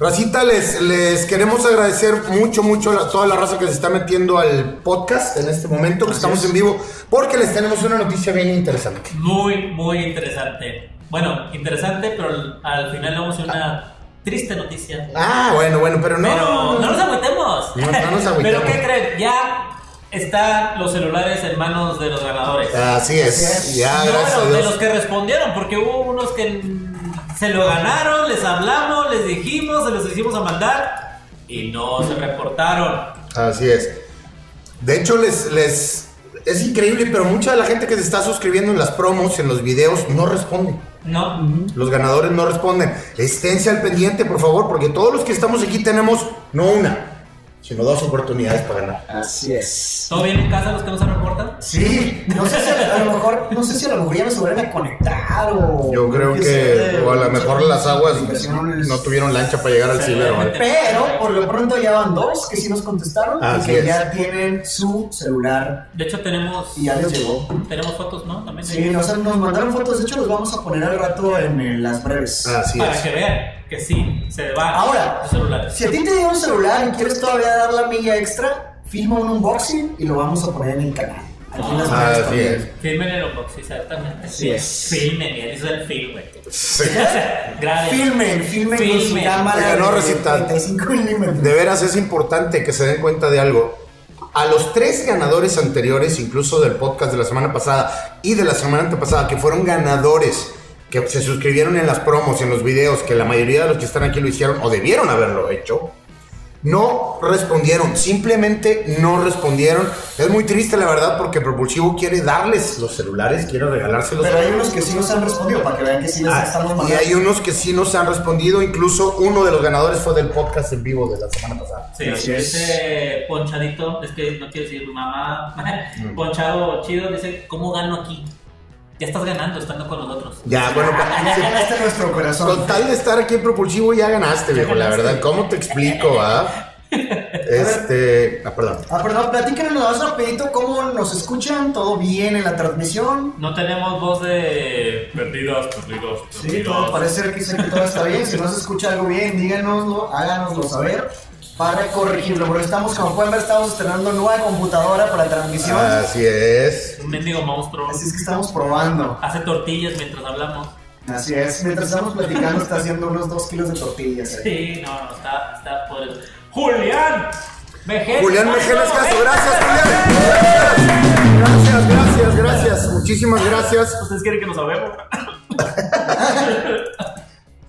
Racita, les, les queremos agradecer mucho, mucho a toda la raza que se está metiendo al podcast en este momento, que estamos en vivo, porque les tenemos una noticia bien interesante. Muy, muy interesante. Bueno, interesante, pero al- al final vamos a una triste noticia. Ah, bueno, bueno, pero no. Pero no nos agüitemos. No, no nos agüitemos. Pero ¿qué creen? Ya están los celulares en manos de los ganadores. Así es, ya, No, gracias de los que respondieron, porque hubo unos que se lo ganaron, les hablamos, les dijimos, se los hicimos a mandar y no se reportaron. Así es. De hecho, les, les es increíble, pero mucha de la gente que se está suscribiendo en las promos, en los videos, no responde. No. Los ganadores no responden. Esténse al pendiente, por favor, porque todos los que estamos aquí tenemos no una, sino dos oportunidades para ganar. Así es. ¿Todo bien en casa los que no se reportan? Sí, No sé si a lo mejor, no sé si a lo mejor ya se vuelven a conectar o. yo creo que, o a lo mejor las aguas no tuvieron lancha para llegar al ciber. ¿vale? Pero por lo pronto ya van dos que sí nos contestaron Así y que es. ya tienen su celular De hecho tenemos y ya les llegó. tenemos fotos, ¿no? También Sí, nos, nos mandaron fotos, de hecho los vamos a poner al rato en, las breves. Así para es. que vean que sí se va Ahora, los celulares. Si a ti te dio un celular y quieres todavía dar la milla extra, filma un unboxing y lo vamos a poner en el canal. Aquí en las Ah, breves así también. es. Filmen el unbox, exactamente. Así es. Filmen, y eso es el film, güey. Sí. Graben. Filmen, filmen con su Filmen. cámara Oiga, no, de Rosita. 35 milímetros. De veras es importante que se den cuenta de algo. A los tres ganadores anteriores, incluso del podcast de la semana pasada y de la semana antepasada, que fueron ganadores, que se suscribieron en las promos, en los videos, que la mayoría de los que están aquí lo hicieron o debieron haberlo hecho, no respondieron, simplemente no respondieron. Es muy triste, la verdad, porque Propulsivo quiere darles los celulares, quiere regalárselos. Pero hay unos que sí nos han respondido para que vean que sí les Ah, estamos y mandando. hay unos que sí nos han respondido, incluso uno de los ganadores fue del podcast en vivo de la semana pasada. Sí, Así es. ese ponchadito, es que no quiero decir mamá, Mm. ponchado chido, dice, ¿cómo gano aquí? Ya estás ganando estando con nosotros. Ya, bueno, Ya ganaste nuestro corazón. Con tal de estar aquí en Propulsivo ya ganaste, viejo, la verdad. ¿Cómo te explico, ah? Este. Ah, perdón. Ah, perdón, platícanos nada más rapidito cómo nos escuchan, todo bien en la transmisión. No tenemos voz de perdidos, perdidos, Sí, perdidos. todo parece que, sé que todo está bien. Si no se escucha algo bien, díganoslo, háganoslo saber para corregirlo. Porque estamos, como pueden ver, estamos estrenando nueva computadora para la transmisión. Así es. Un mendigo monstruo. Así es que estamos probando. Hace tortillas mientras hablamos. Así es. Mientras estamos platicando, está haciendo unos dos kilos de tortillas. eh. Sí, no, no, está, está por el... ¡Julián! Mejeles Julián Mejeles Castro, gracias, Julián. Gracias, gracias, gracias. Muchísimas gracias. ¿Ustedes quieren que nos sabemos?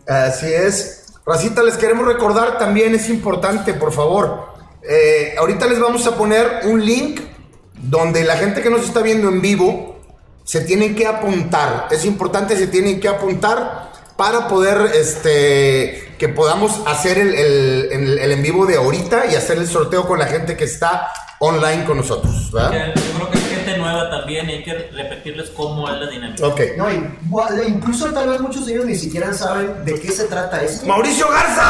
Así es. Racita, les queremos recordar también, es importante, por favor. eh, ahorita les vamos a poner un link donde la gente que nos está viendo en vivo se tienen que apuntar. Es importante, se tienen que apuntar para poder, este, que podamos hacer el, el- en vivo de ahorita y hacer el sorteo con la gente que está online con nosotros. ¿verdad? Nueva también hay que repetirles cómo es la dinámica. Ok. No, incluso tal vez muchos de ellos ni siquiera saben de qué se trata esto. Mauricio Garza.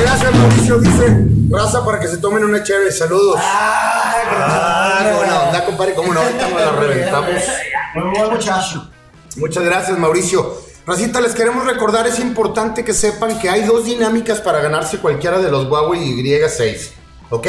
Gracias, Mauricio. Dice raza para que se tomen una chévere. Saludos. Ah, buena onda, compadre. ¿Cómo no? Ahorita nos la reventamos. Muy buen muchacho. Muchas gracias, Mauricio. Racita, les queremos recordar, es importante que sepan que hay dos dinámicas para ganarse cualquiera de los Huawei Y6. ¿Ok?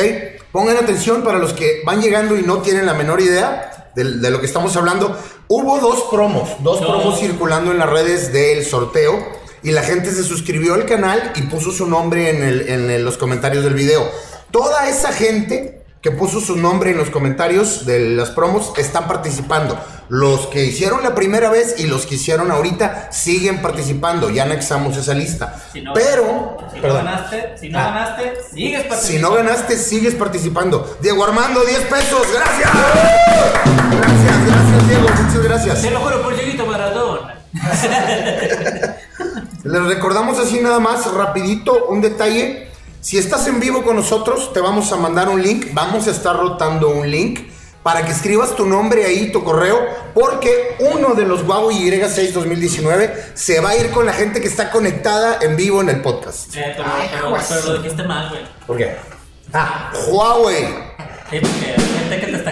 Pongan atención para los que van llegando y no tienen la menor idea de, de lo que estamos hablando. Hubo dos promos, dos No. promos circulando en las redes del sorteo y la gente se suscribió al canal y puso su nombre en, el- en el- los comentarios del video. Toda esa gente que puso su nombre en los comentarios de las promos están participando. Los que hicieron la primera vez y los que hicieron ahorita siguen participando. Ya anexamos esa lista. Si no, Pero, si no perdón. ganaste, si no Ah. ganaste, sigues participando. Si no ganaste, sigues participando. Diego Armando, 10 pesos. Gracias. Gracias, gracias, Diego. Muchas gracias. Te lo juro por Dieguito Maradona. Les recordamos así nada más, rapidito, un detalle. Si estás en vivo con nosotros, te vamos a mandar un link. Vamos a estar rotando un link para que escribas tu nombre ahí, tu correo, porque uno de los Huawei Y6 2019 se va a ir con la gente que está conectada en vivo en el podcast. Eh, pero, Ay, pero, pero lo dijiste mal, güey. ¿Por qué? Ah, Huawei. Sí, porque hay gente que te está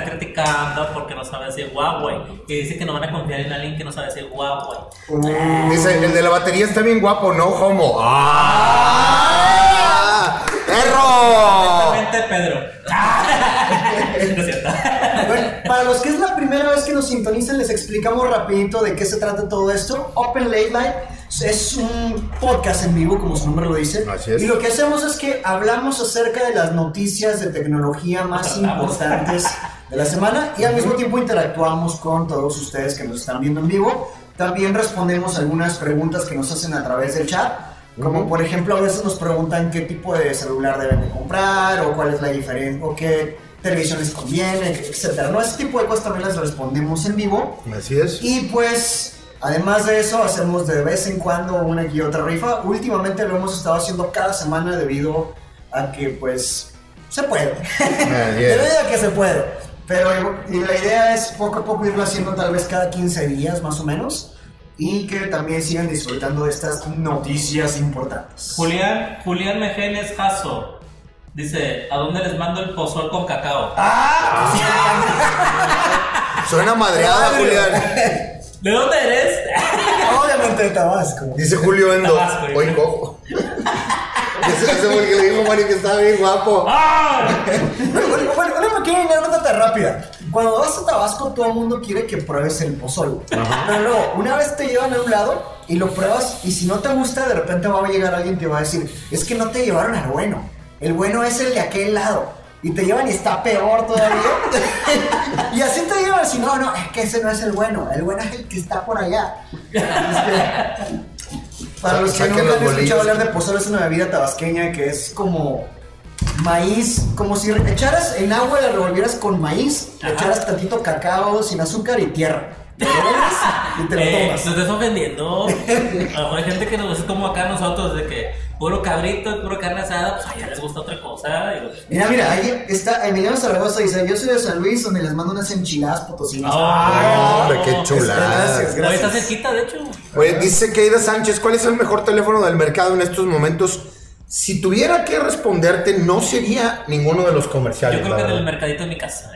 porque no sabe decir Huawei. Y dice que no van a confiar en alguien que no sabe decir Huawei. Dice, el de la batería está bien guapo, no homo. ¡Ah! ¡Perro! Exactamente, Pedro. no es cierto. Bueno, para los que es la primera vez que nos sintonizan, les explicamos rapidito de qué se trata todo esto. Open Late Night es un podcast en vivo, como su nombre lo dice. Así es. Y lo que hacemos es que hablamos acerca de las noticias de tecnología más importantes de la semana y al mismo tiempo interactuamos con todos ustedes que nos están viendo en vivo. También respondemos algunas preguntas que nos hacen a través del chat. Como por ejemplo, a veces nos preguntan qué tipo de celular deben de comprar o cuál es la diferencia o qué televisión les conviene, etcétera. ¿no? Ese tipo de cosas también las respondemos en vivo. Así es. Y pues, además de eso, hacemos de vez en cuando una y otra rifa. Últimamente lo hemos estado haciendo cada semana debido a que, pues, se puede. debido a que se puede. Pero y la idea es poco a poco irlo haciendo tal vez cada 15 días más o menos. Y que también sigan disfrutando de estas noticias importantes. Julián, Julián Mejeles Jasso dice: ¿A dónde les mando el pozol con cacao? ¡Ah! Suena madreada, Julián. ¿De dónde eres? Obviamente de Tabasco. Dice Julio Endo. Tabasco, Hoy cojo. Ese ese fue el que le dijo Mario que estaba bien guapo. ¡Ah! Bueno, bueno, bueno, una pequeña anécdota rápida. Cuando vas a Tabasco, todo el mundo quiere que pruebes el pozol. Pero luego, una vez te llevan a un lado y lo pruebas, y si no te gusta, de repente va a llegar alguien y te va a decir: Es que no te llevaron al bueno. El bueno es el de aquel lado. Y te llevan y está peor todavía. y así te llevan. Si no, no, es que ese no es el bueno. El bueno es el que está por allá. Para los que nunca los han escuchado hablar de pozole, es una bebida tabasqueña que es como maíz, como si echaras en agua, la revolvieras con maíz, le echaras tantito cacao sin azúcar y tierra. Te lo revuelves y te lo Eh, tomas. no estés ofendiendo. A lo mejor hay gente que nos gusta como acá nosotros, de que puro cabrito, puro carne asada, pues allá les gusta otra cosa. Digo, Mira, mira, ahí está Emiliano Zaragoza dice, yo soy de San Luis donde les mando unas enchiladas potosinas. Ah, Hombre, qué chulada. Gracias, Ahí está gracias. cerquita, de hecho. Oye, dice Keida Sánchez, ¿cuál es el mejor teléfono del mercado en estos momentos? Si tuviera que responderte, no sería ninguno de los comerciales. Yo creo que en el mercadito de mi casa.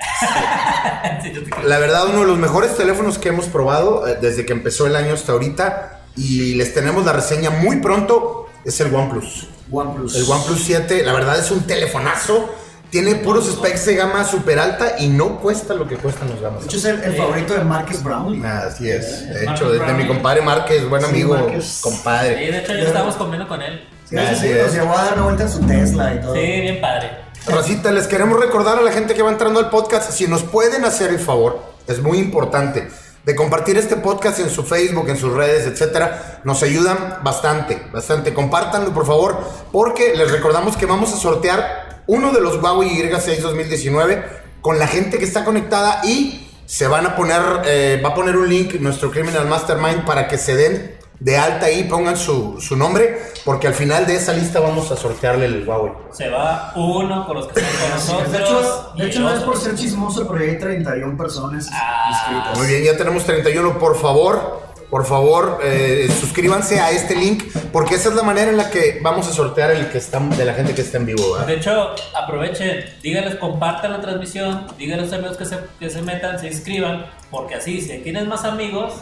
Sí. La verdad, uno de los mejores teléfonos que hemos probado eh, desde que empezó el año hasta ahorita y les tenemos la reseña muy pronto es el OnePlus. OnePlus. El OnePlus 7, la verdad es un telefonazo. Tiene puros specs de gama super alta y no cuesta lo que cuestan los gamas. De hecho, es el, el favorito de Marques Brown. Así es. De hecho, de, de mi compadre Márquez, buen Sí, amigo, Márquez. Sí, compadre. de hecho, yo estábamos comiendo con él. Sí, sí, sí, Así nos es. llevó a dar una vuelta en su Tesla y todo. Sí, bien padre. Rosita, les queremos recordar a la gente que va entrando al podcast, si nos pueden hacer el favor, es muy importante, de compartir este podcast en su Facebook, en sus redes, etcétera, nos ayudan bastante, bastante. Compártanlo, por favor, porque les recordamos que vamos a sortear uno de los Huawei Y6 2019 con la gente que está conectada y se van a poner, eh, va a poner un link nuestro Criminal Mastermind para que se den de alta ahí, pongan su, su nombre, porque al final de esa lista vamos a sortearle el Huawei. Se va uno con los que están con nosotros. De hecho, de hecho no es por ser chismoso, pero hay 31 personas Ah. inscritas. Muy bien, ya tenemos 31. Por favor, por favor, eh, suscríbanse a este link, porque esa es la manera en la que vamos a sortear el que está, de la gente que está en vivo. ¿verdad? De hecho, aprovechen, díganles, compartan la transmisión, díganles a los amigos que se, que se metan, se inscriban, porque así, si tienes más amigos,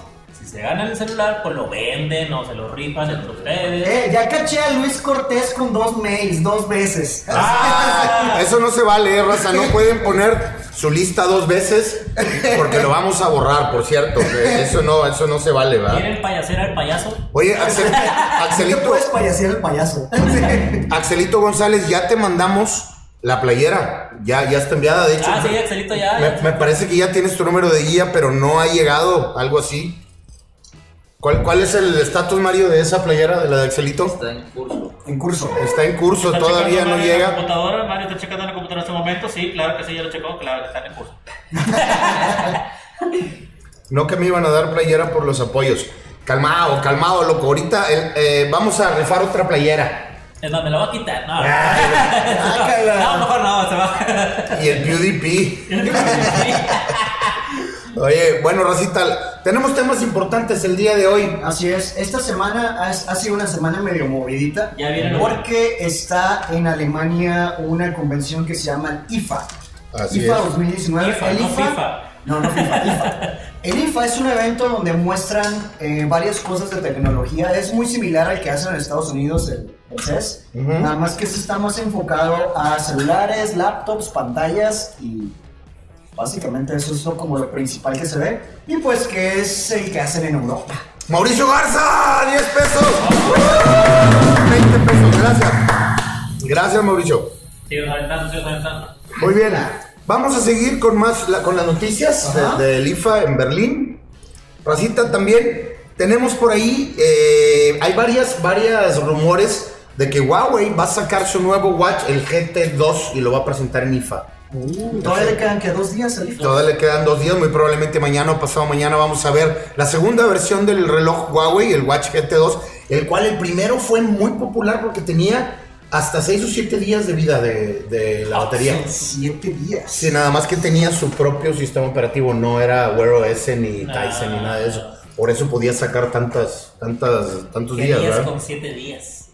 si se ganan el celular, pues lo venden o se lo rifan entre ustedes. Eh, ya caché a Luis Cortés con dos mails, dos veces. Ah, Eso no se vale, eh, raza. No pueden poner su lista dos veces, porque lo vamos a borrar, por cierto. Eso no, eso no se vale, ¿verdad? ¿Quieren payasear al payaso? Oye, Axel- ¿Qué Axelito, puedes payasear el payaso? Axelito González, ya te mandamos la playera. Ya, ya está enviada, de hecho. Ah, sí, Axelito ya. Me, me parece que ya tienes tu número de guía, pero no ha llegado, algo así. ¿Cuál, cuál es el estatus, Mario, de esa playera, de la de Axelito? Está en curso. en curso. Está en curso, ¿Está todavía checando no Mario en la llega. computadora? Mario está checando en la computadora en este momento. Sí, claro que sí, ya lo checó. Claro que está en curso. No que me iban a dar playera por los apoyos. Calmado, calmado, loco. Ahorita el- eh, vamos a rifar otra playera. Es más, me lo voy a quitar. No, Sácala. no mejor no, se va. Y el PewDiePie. Oye, bueno, Racita, tenemos temas importantes el día de hoy. Así es, esta semana ha, ha sido una semana medio movidita. Ya viene Porque está en Alemania una convención que se llama el IFA. Así IFA es. 2019. IFA, el no IFA, FIFA. No, no FIFA, IFA. El IFA es un evento donde muestran eh, varias cosas de tecnología. Es muy similar al que hacen en Estados Unidos el, el CES. Nada más que este está más enfocado a celulares, laptops, pantallas y básicamente eso es lo, como lo principal que se ve. Y pues que es el que hacen en Europa. Mauricio Garza, 10 pesos. 20 pesos, gracias. Gracias, Mauricio. Muy bien. Vamos a seguir con más la- con las noticias Ajá. de- del IFA en Berlín. Racita también. Tenemos por ahí, eh, hay varias, varias rumores de que Huawei va a sacar su nuevo watch, el GT2, y lo va a presentar en IFA. Todavía le quedan que dos días al. Todavía le quedan dos días, muy probablemente mañana o pasado mañana vamos a ver la segunda versión del reloj Huawei, el Watch GT2, el cual el primero fue muy popular porque tenía hasta 6 o 7 días de vida de, de la batería. Siete días. Sí, nada más que tenía su propio sistema operativo, no era Wear OS ni Ah. Tyson ni nada de eso. Por eso podía sacar tantas, tantas, tantos ¿Qué días, días ¿verdad? con siete días?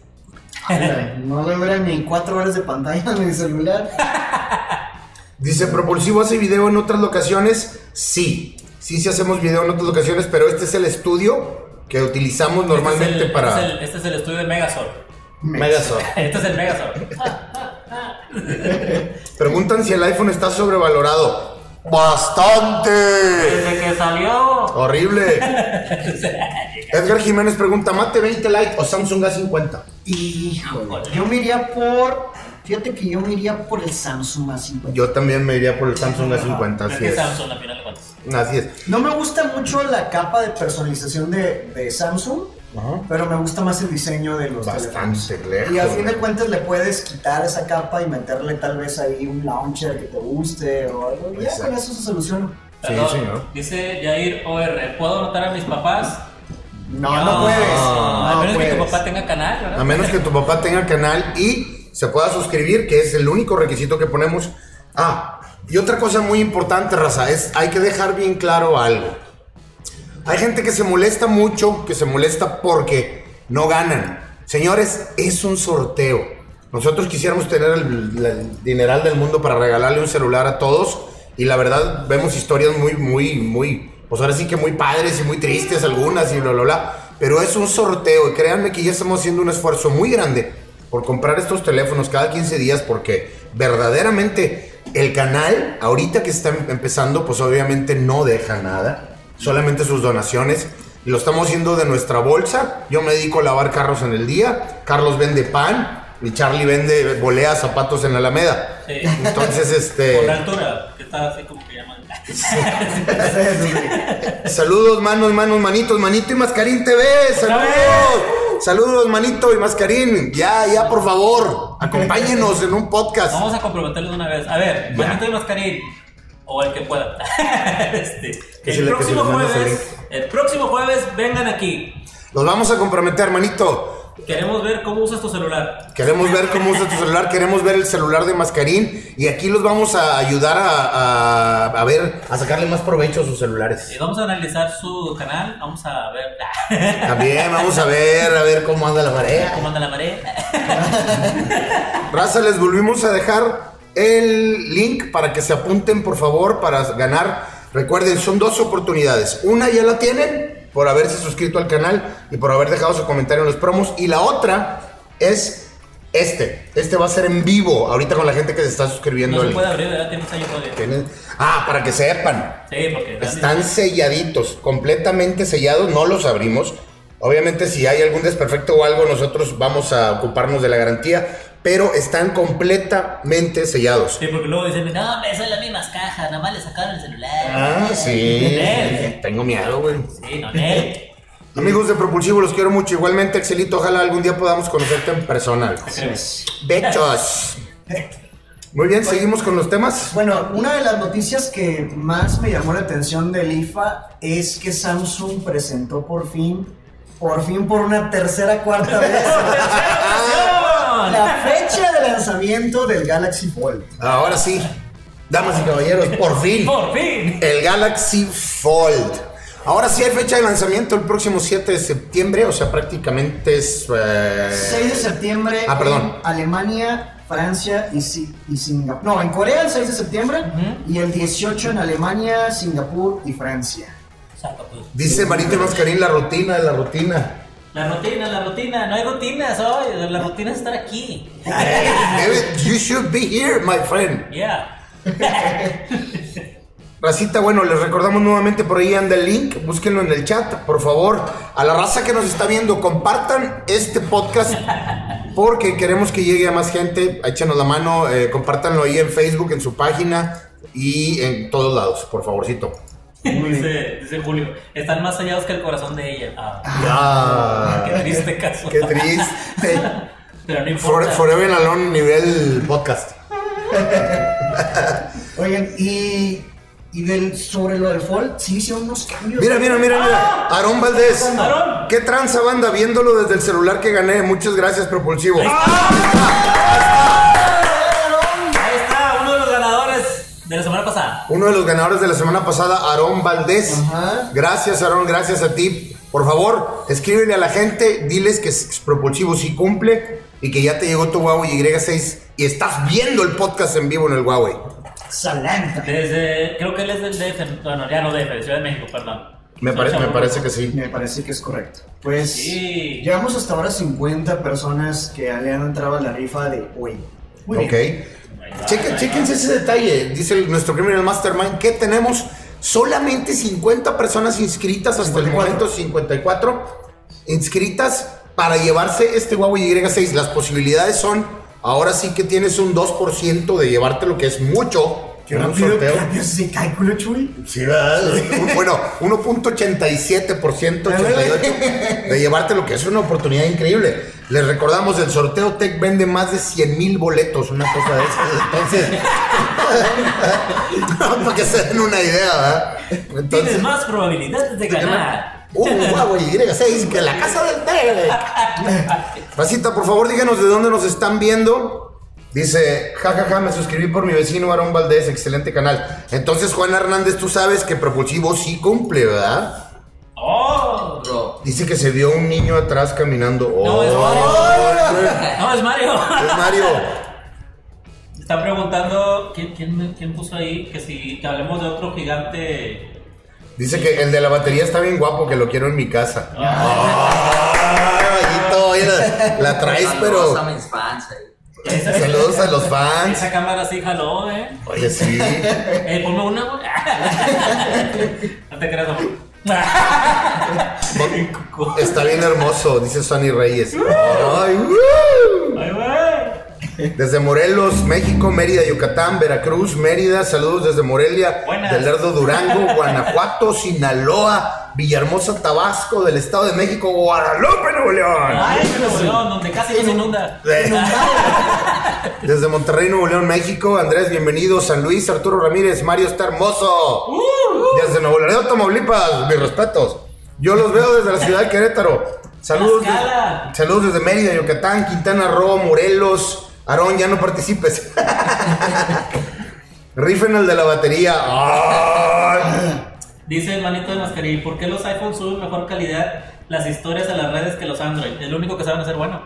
No le duran ni cuatro horas de pantalla en mi celular. Dice, ¿propulsivo hace video en otras locaciones? Sí, sí, sí hacemos video en otras locaciones, pero este es el estudio que utilizamos normalmente este es el, para... Este es, el, este es el estudio de Megazord. Megazord. Este es el Megazord. Preguntan si el iPhone está sobrevalorado. ¡Bastante! Desde que salió. Horrible. Edgar Jiménez pregunta, ¿Mate 20 Lite o Samsung A50? Híjole. Yo me iría por. Fíjate que yo me iría por el Samsung A50. Yo también me iría por el Samsung A50, Es así es. Samsung, al final de cuentas. Así es. No me gusta mucho la capa de personalización de, de Samsung, Ajá. pero me gusta más el diseño de los Bastante teléfonos. lejos. Y a fin de cuentas le puedes quitar esa capa y meterle tal vez ahí un launcher que te guste o algo. y Ya con eso se soluciona. Sí, Perdón, señor. Dice Jair OR, ¿puedo anotar a mis papás? No, no, puedes. A No menos que tu papá tenga canal, ¿verdad? A menos que tu papá tenga canal y se pueda suscribir, que es el único requisito que ponemos. Ah, y otra cosa muy importante, raza, es hay que dejar bien claro algo. Hay gente que se molesta mucho, que se molesta porque no ganan. Señores, es un sorteo. Nosotros quisiéramos tener el, el dineral del mundo para regalarle un celular a todos y la verdad vemos historias muy, muy, muy, pues ahora sí que muy padres y muy tristes algunas y bla, bla, bla. Pero es un sorteo y créanme que ya estamos haciendo un esfuerzo muy grande por comprar estos teléfonos cada 15 días porque verdaderamente el canal, ahorita que está empezando, pues obviamente no deja nada, solamente sus donaciones. Lo estamos haciendo de nuestra bolsa. Yo me dedico a lavar carros en el día. Carlos vende pan. Y Charlie vende volea zapatos en la Alameda. Sí. Entonces, este. Por la altura, que está así como que llaman. Saludos, manos, manos, manitos, manito y mascarín TV. Saludos. Saludos, manito y mascarín. Ya, ya, por favor. Acompáñenos en un podcast. Vamos a comprometerlos de una vez. A ver, Ya. manito y mascarín. O el que pueda. este, el próximo jueves. El próximo jueves vengan aquí. Los vamos a comprometer, manito. Queremos ver cómo usas tu celular. Queremos ver cómo usa tu celular, queremos ver el celular de Mascarín y aquí los vamos a ayudar a, a- a ver, a sacarle más provecho a sus Y celulares. vamos a analizar su canal. Vamos a ver También vamos a ver, a ver cómo anda la marea. cómo anda la marea. Raza, les volvimos a dejar el link para que se apunten, por favor, para ganar. Recuerden, son dos oportunidades. Una ya la tienen por haberse suscrito al canal y por haber dejado su comentario en los promos. Y la otra es este. Este va a ser en vivo, ahorita con la gente que se está suscribiendo. No se al- puede abrir, ¿verdad? Tienes años todavía. Tienen- Ah, para que sepan. Sí, porque. Están selladitos, completamente sellados, no los abrimos. Obviamente si hay algún desperfecto o algo, nosotros vamos a ocuparnos de la garantía, pero están completamente sellados. Sí, porque luego dicen, no, hombre, son las mismas cajas, nada más le sacaron el celular. Ah, sí. Tengo miedo, güey. Sí, no, Nel. Amigos de Propulsivo, los quiero mucho. Igualmente, Excelito, ojalá algún día podamos conocerte en persona. Bechos. Muy bien, seguimos con los temas. Bueno, una de las noticias que más me llamó la atención del IFA es que Samsung presentó por fin, por fin por una tercera cuarta vez, la fecha de lanzamiento del Galaxy Fold. Ahora sí, damas y caballeros, por fin. ¡Por fin! El Galaxy Fold. Ahora sí hay fecha de lanzamiento el próximo 7 de septiembre, o sea, prácticamente es... eh, 6 de septiembre Ah, perdón. en Alemania, Francia y, Si- y Singapur. No, en Corea el 6 de septiembre y el 18 en Alemania, Singapur y Francia. Pues. Dice Marita Mascarín, la rutina, la rutina. La rutina, la rutina. No hay rutinas hoy. La rutina es estar aquí. You should be here, my friend. Yeah. Racita, bueno, les recordamos nuevamente por ahí anda el link, búsquenlo en el chat, por favor. A la raza que nos está viendo, compartan este podcast porque queremos que llegue a más gente. Échenos la mano, eh, compártanlo ahí en Facebook, en su página y en todos lados, por favorcito. Dice, dice Julio. Están más hallados que el corazón de ella. Ah, Ah, qué triste caso. qué triste. Pero no For- importa. forever Alone nivel podcast. Oigan, y, y del, sobre lo del fall, sí hicieron unos cambios. Mira, mira, mira, mira. Aarón Valdés. Aarón. ¿Qué tranza banda? Viéndolo desde el celular que gané. Muchas gracias, Propulsivo. Ahí está, uno de los ganadores de la semana pasada. Uno de los ganadores de la semana pasada, Aarón Valdés. Ajá. Gracias, Aarón, gracias a ti. Por favor, escríbele a la gente, diles que es Propulsivo sí cumple y que ya te llegó tu Huawei Y6 y estás viendo el podcast en vivo en el Huawei. Salanta. Desde, creo que él es del DF, bueno, ya no DF, de Ciudad de México, perdón. Me, parece, me parece que sí. Me parece que es correcto. Pues Sí. llevamos hasta ahora 50 personas que le han entrado a la rifa de hoy. Muy Ok. bien. Chequen, chequense ese detalle. Dice el- nuestro Criminal Mastermind que tenemos solamente 50 personas inscritas hasta el 54. momento, 54 inscritas para llevarse este Huawei Y6. Las posibilidades son, ahora sí que tienes un 2% de llevarte lo que es mucho. Qué un rápido sorteo. cambias ese cálculo, Chuy. Sí, ¿verdad? Bueno, 1.87%, 88 de llevarte lo que es una oportunidad increíble. Les recordamos, el sorteo Tech vende más de 100 mil boletos, una cosa de esas. Entonces, no, para que se den una idea, ¿verdad? Entonces, Tienes más probabilidades de ganar. Uh, Huawei Y6, que la casa del Tech. Racita, por favor, díganos de dónde nos están viendo. Dice, jajaja, me suscribí por mi vecino Aaron Valdés, excelente canal. Entonces, Juan Hernández, tú sabes que Propulsivo sí cumple, ¿verdad? ¡Oh! Bro, Dice que se vio un niño atrás caminando. No, es Oh, Mario. No, es Mario. es Mario. Está preguntando, ¿quién, quién, quién puso ahí? Que si que hablemos de otro gigante. Dice que el de la batería está bien guapo, que lo quiero en mi casa. Mira, la traes, pero. Esa, Saludos a los fans. Esa cámara sí jaló, ¿eh? Oye, sí. Eh, ponme una, güey. No te creas, amor. Está bien hermoso, dice Sonny Reyes. Ay, ¡woo! Ay, güey. Desde Morelos, México, Mérida, Yucatán, Veracruz, Mérida, saludos desde Morelia, Buenas. del Lerdo Durango, Guanajuato, Sinaloa, Villahermosa, Tabasco, del Estado de México, Guadalupe, Nuevo León. Ay, Nuevo León, donde casi no se inunda. Desde Monterrey, Nuevo León, México, Andrés, bienvenido, San Luis, Arturo Ramírez, Mario está hermoso. Desde Nuevo Laredo, Tamaulipas, mis respetos. Yo los veo desde la ciudad de Querétaro. Saludos, de- saludos desde Mérida, Yucatán, Quintana Roo, Morelos. Aarón, ya no participes. Rifen el de la batería. Ay. Dice el manito de mascarilla, ¿por qué los iPhones suben mejor calidad las historias a las redes que los Android? Es lo único que saben hacer bueno.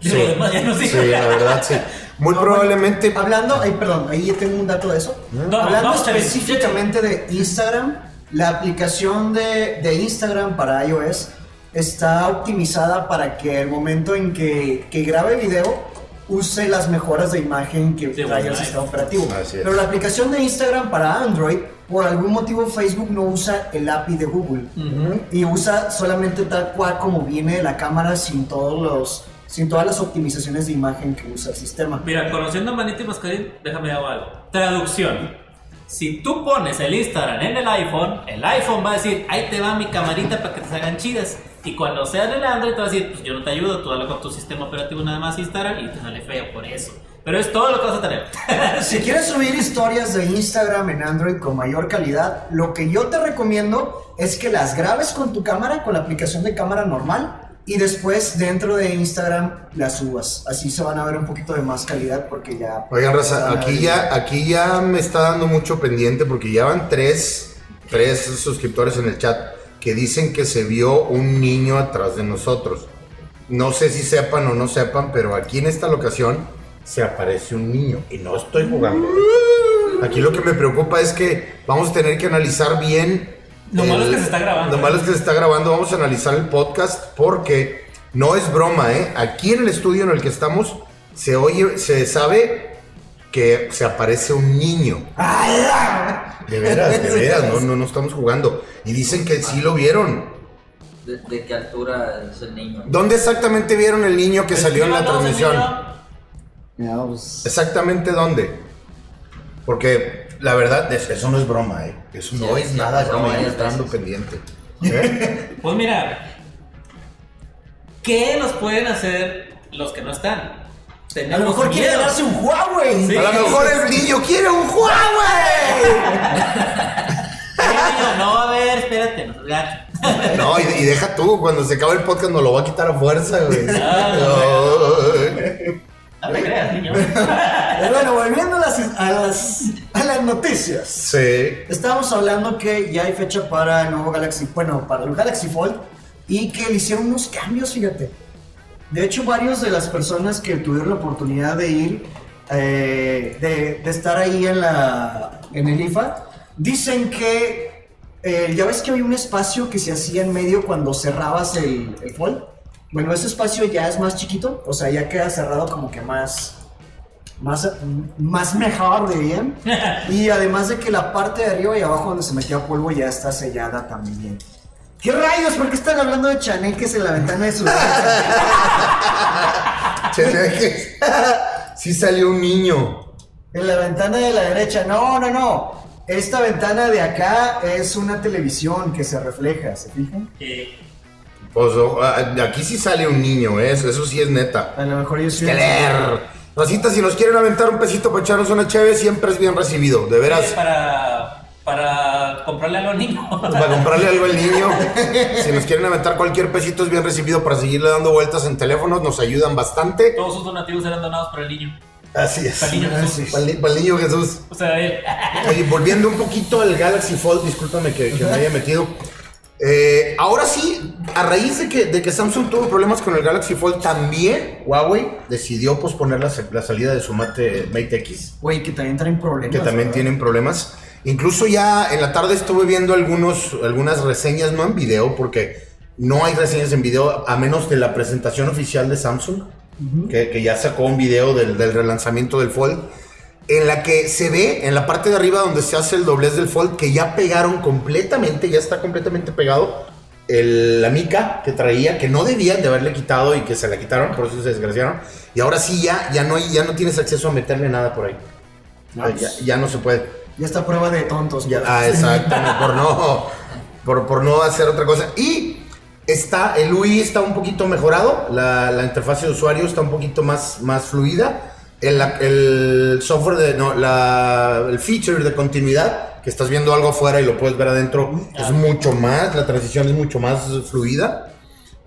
Demás ya no sí, sirve. la verdad, sí. Muy probablemente. Hablando, ay, perdón, ahí tengo un dato de eso. No, Hablando no, específicamente de Instagram, la aplicación de, de Instagram para iOS está optimizada para que el momento en que, que grabe video use las mejoras de imagen que Sí, trae el sistema operativo. Pero la aplicación de Instagram para Android, por algún motivo Facebook no usa el API de Google y usa solamente tal cual como viene de la cámara sin todos los sin todas las optimizaciones de imagen que usa el sistema. Mira, conociendo a Manito y Mascarín, déjame hago algo. Traducción. Si tú pones el Instagram en el iPhone, el iPhone va a decir, ahí te va mi camarita para que te salgan chidas. Y cuando sea en el Android, te va a decir, pues yo no te ayudo, tú habla con tu sistema operativo nada más Instagram y te sale feo por eso. Pero es todo lo que vas a tener. Si quieres subir historias de Instagram en Android con mayor calidad, lo que yo te recomiendo es que las grabes con tu cámara, con la aplicación de cámara normal, y después dentro de Instagram las subas. Así se van a ver un poquito de más calidad porque ya... Oigan, Raza, aquí ya, aquí ya me está dando mucho pendiente porque ya van tres, tres suscriptores en el chat que dicen que se vio un niño atrás de nosotros. No sé si sepan o no sepan, pero aquí en esta locación se aparece un niño. Y no estoy jugando. Aquí lo que me preocupa es que vamos a tener que analizar bien. Lo malo es que se está grabando. Lo malo es que se está grabando. Vamos a analizar el podcast porque no es broma, ¿eh? Aquí en el estudio en el que estamos se oye, se sabe que se aparece un niño. De veras, de veras, no, no, no estamos jugando. Y dicen que sí lo vieron. ¿De, de qué altura es el niño? ¿Dónde exactamente vieron el niño que salió en la transmisión? pues, Exactamente dónde. Porque la verdad, es- eso no es broma, ¿eh? Eso no Sí, es sí, nada es broma, broma, ya ya está dando está. pendiente. ¿Eh? Pues mira, ¿qué nos pueden hacer los que no están? A lo mejor quiere ganarse un Huawei. Sí. A lo mejor el niño quiere un Huawei. No, a ver, espérate, no. No, y, y deja tú, cuando se acabe el podcast nos lo va a quitar a fuerza, güey. No te creas, niño. Pero bueno, volviendo a las, a las, a las noticias. Sí. Estábamos hablando que ya hay fecha para el nuevo Galaxy, bueno, para el Galaxy Fold y que le hicieron unos cambios, fíjate. De hecho, varios de las personas que tuvieron la oportunidad de ir, eh, de, de estar ahí en, la, en el IFA, dicen que eh, ya ves que había un espacio que se hacía en medio cuando cerrabas el, el. Bueno, ese espacio ya es más chiquito, o sea, ya queda cerrado como que más, más, más mejor, dirían. Y además de que la parte de arriba y abajo donde se metía polvo ya está sellada también. ¿Qué rayos? ¿Por qué están hablando de chaneques en la ventana de su Cheneques. Sí salió un niño. En la ventana de la derecha. No, no, no. Esta ventana de acá es una televisión que se refleja, ¿se fijan? Eh, Pues aquí sí sale un niño, ¿eh? eso, eso sí es neta. A lo mejor yo soy... Rosita, si nos quieren aventar un pesito para echarnos una cheve, siempre es bien recibido, de veras. para, para comprarle algo al niño. Para comprarle algo al niño. Si nos quieren aventar cualquier pesito es bien recibido para seguirle dando vueltas en teléfonos, nos ayudan bastante. Todos sus donativos eran donados por el niño. Así es. Para el niño Jesús. Para el, para el niño Jesús. O sea, él. Oye, volviendo un poquito al Galaxy Fold, discúlpame que, que me haya metido. Eh, ahora sí, a raíz de que, de que Samsung tuvo problemas con el Galaxy Fold, también Huawei decidió posponer la, la salida de su Mate, Mate X, Güey, que también traen problemas. que también ¿verdad? tienen problemas. Incluso ya en la tarde estuve viendo algunos, algunas reseñas, no en video, porque no hay reseñas en video, a menos de la presentación oficial de Samsung, que, que ya sacó un video del, del relanzamiento del Fold, en la que se ve en la parte de arriba donde se hace el doblez del Fold, que ya pegaron completamente, ya está completamente pegado el- la mica que traía, que no debían de haberle quitado y que se la quitaron, por eso se desgraciaron. Y ahora sí ya, ya, no, hay, ya no tienes acceso a meterle nada por ahí. Ah, ya, ya no se puede. Ya está prueba de tontos. Ya- ah, exacto, no, por no por, por no hacer otra cosa. Y está, el UI está un poquito mejorado, la, la interfaz de usuario está un poquito más, más fluida. El, el software de, no, la, el feature de continuidad, que estás viendo algo afuera y lo puedes ver adentro, es mucho más, la transición es mucho más fluida.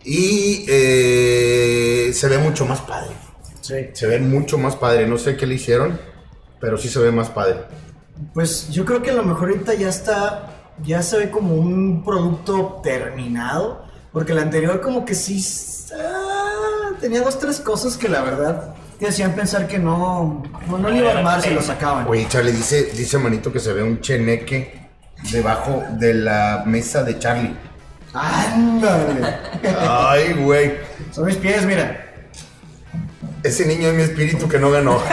Y eh, se ve mucho más padre. Sí. Se ve mucho más padre. No sé qué le hicieron, pero sí se ve más padre. Pues yo creo que a lo mejor ahorita ya está, ya se ve como un producto terminado, porque el anterior como que sí ah, tenía dos, tres cosas que la verdad te hacían pensar que no, no, no le iba a armar si lo sacaban. Oye, Charlie, dice, dice Manito que se ve un cheneque debajo de la mesa de Charlie. Ándale. Ay, güey. Son mis pies, mira. Ese niño es mi espíritu que no ganó.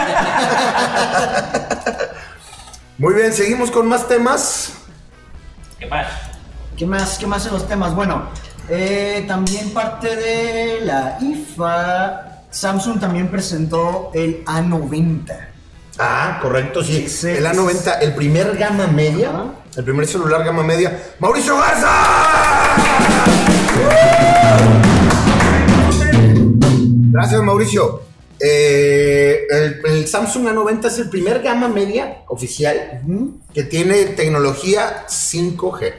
Muy bien, seguimos con más temas. ¿Qué pasa? ¿Qué más, qué más en los temas? Bueno, eh, también parte de la IFA, Samsung también presentó el A90. Ah, correcto, sí. Sí. El A90, el primer gama media. El primer celular gama media. ¡Mauricio Garza! Gracias, Mauricio. Eh, el, el Samsung A90 es el primer gama media oficial que tiene tecnología 5G.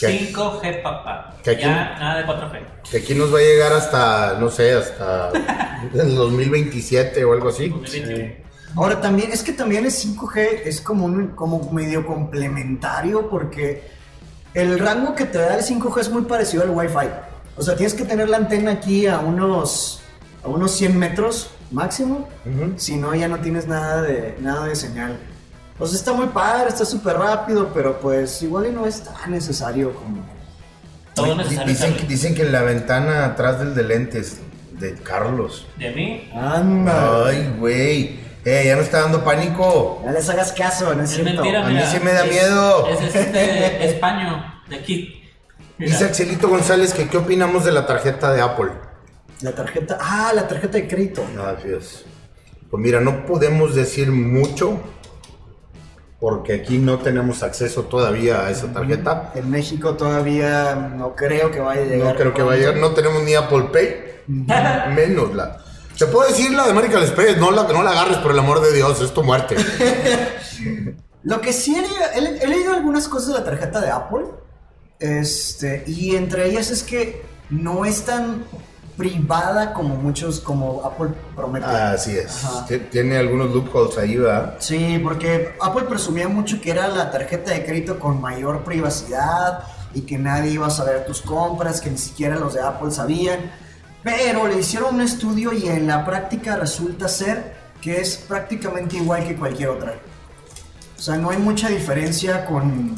Que, 5G, papá. ¿Qué aquí? Ya nada de 4G. que aquí nos va a llegar hasta, no sé, hasta el 2027 o algo así. 2021. Ahora también, es que también el 5G es como, un, como medio complementario porque el rango que te da el 5G es muy parecido al Wi-Fi. O sea, tienes que tener la antena aquí a unos, a unos 100 metros máximo. Si no, ya no tienes nada de, nada de señal. Pues está muy padre, está súper rápido, pero pues igual y no es tan necesario como... Todo necesario. Dicen, que en la ventana atrás del de lentes de Carlos. De mí, Anda. Ay, güey. Eh, ya no está dando pánico. No les hagas caso, no es, es cierto. mentira, A mí sí me da Es- miedo. Es este español de aquí. Mira, Dice Axelito González que qué opinamos de la tarjeta de Apple. La tarjeta... Ah, la tarjeta de crédito. Gracias. Pues mira, no podemos decir mucho porque aquí no tenemos acceso todavía a esa tarjeta. En México todavía no creo que vaya a llegar. No creo que vaya a llegar. No tenemos ni Apple Pay, menos la. Te puedo decir la de Medical Express, no la, no la agarres por el amor de Dios, es tu muerte. Lo que sí he, leído- he- he leído algunas cosas de la tarjeta de Apple. Este, y entre ellas es que no es tan privada como muchos, como Apple promete. Así es. Tiene algunos loopholes ahí, ¿verdad? Sí, porque Apple presumía mucho que era la tarjeta de crédito con mayor privacidad y que nadie iba a saber tus compras, que ni siquiera los de Apple sabían. Pero le hicieron un estudio y en la práctica resulta ser que es prácticamente igual que cualquier otra. O sea, no hay mucha diferencia con,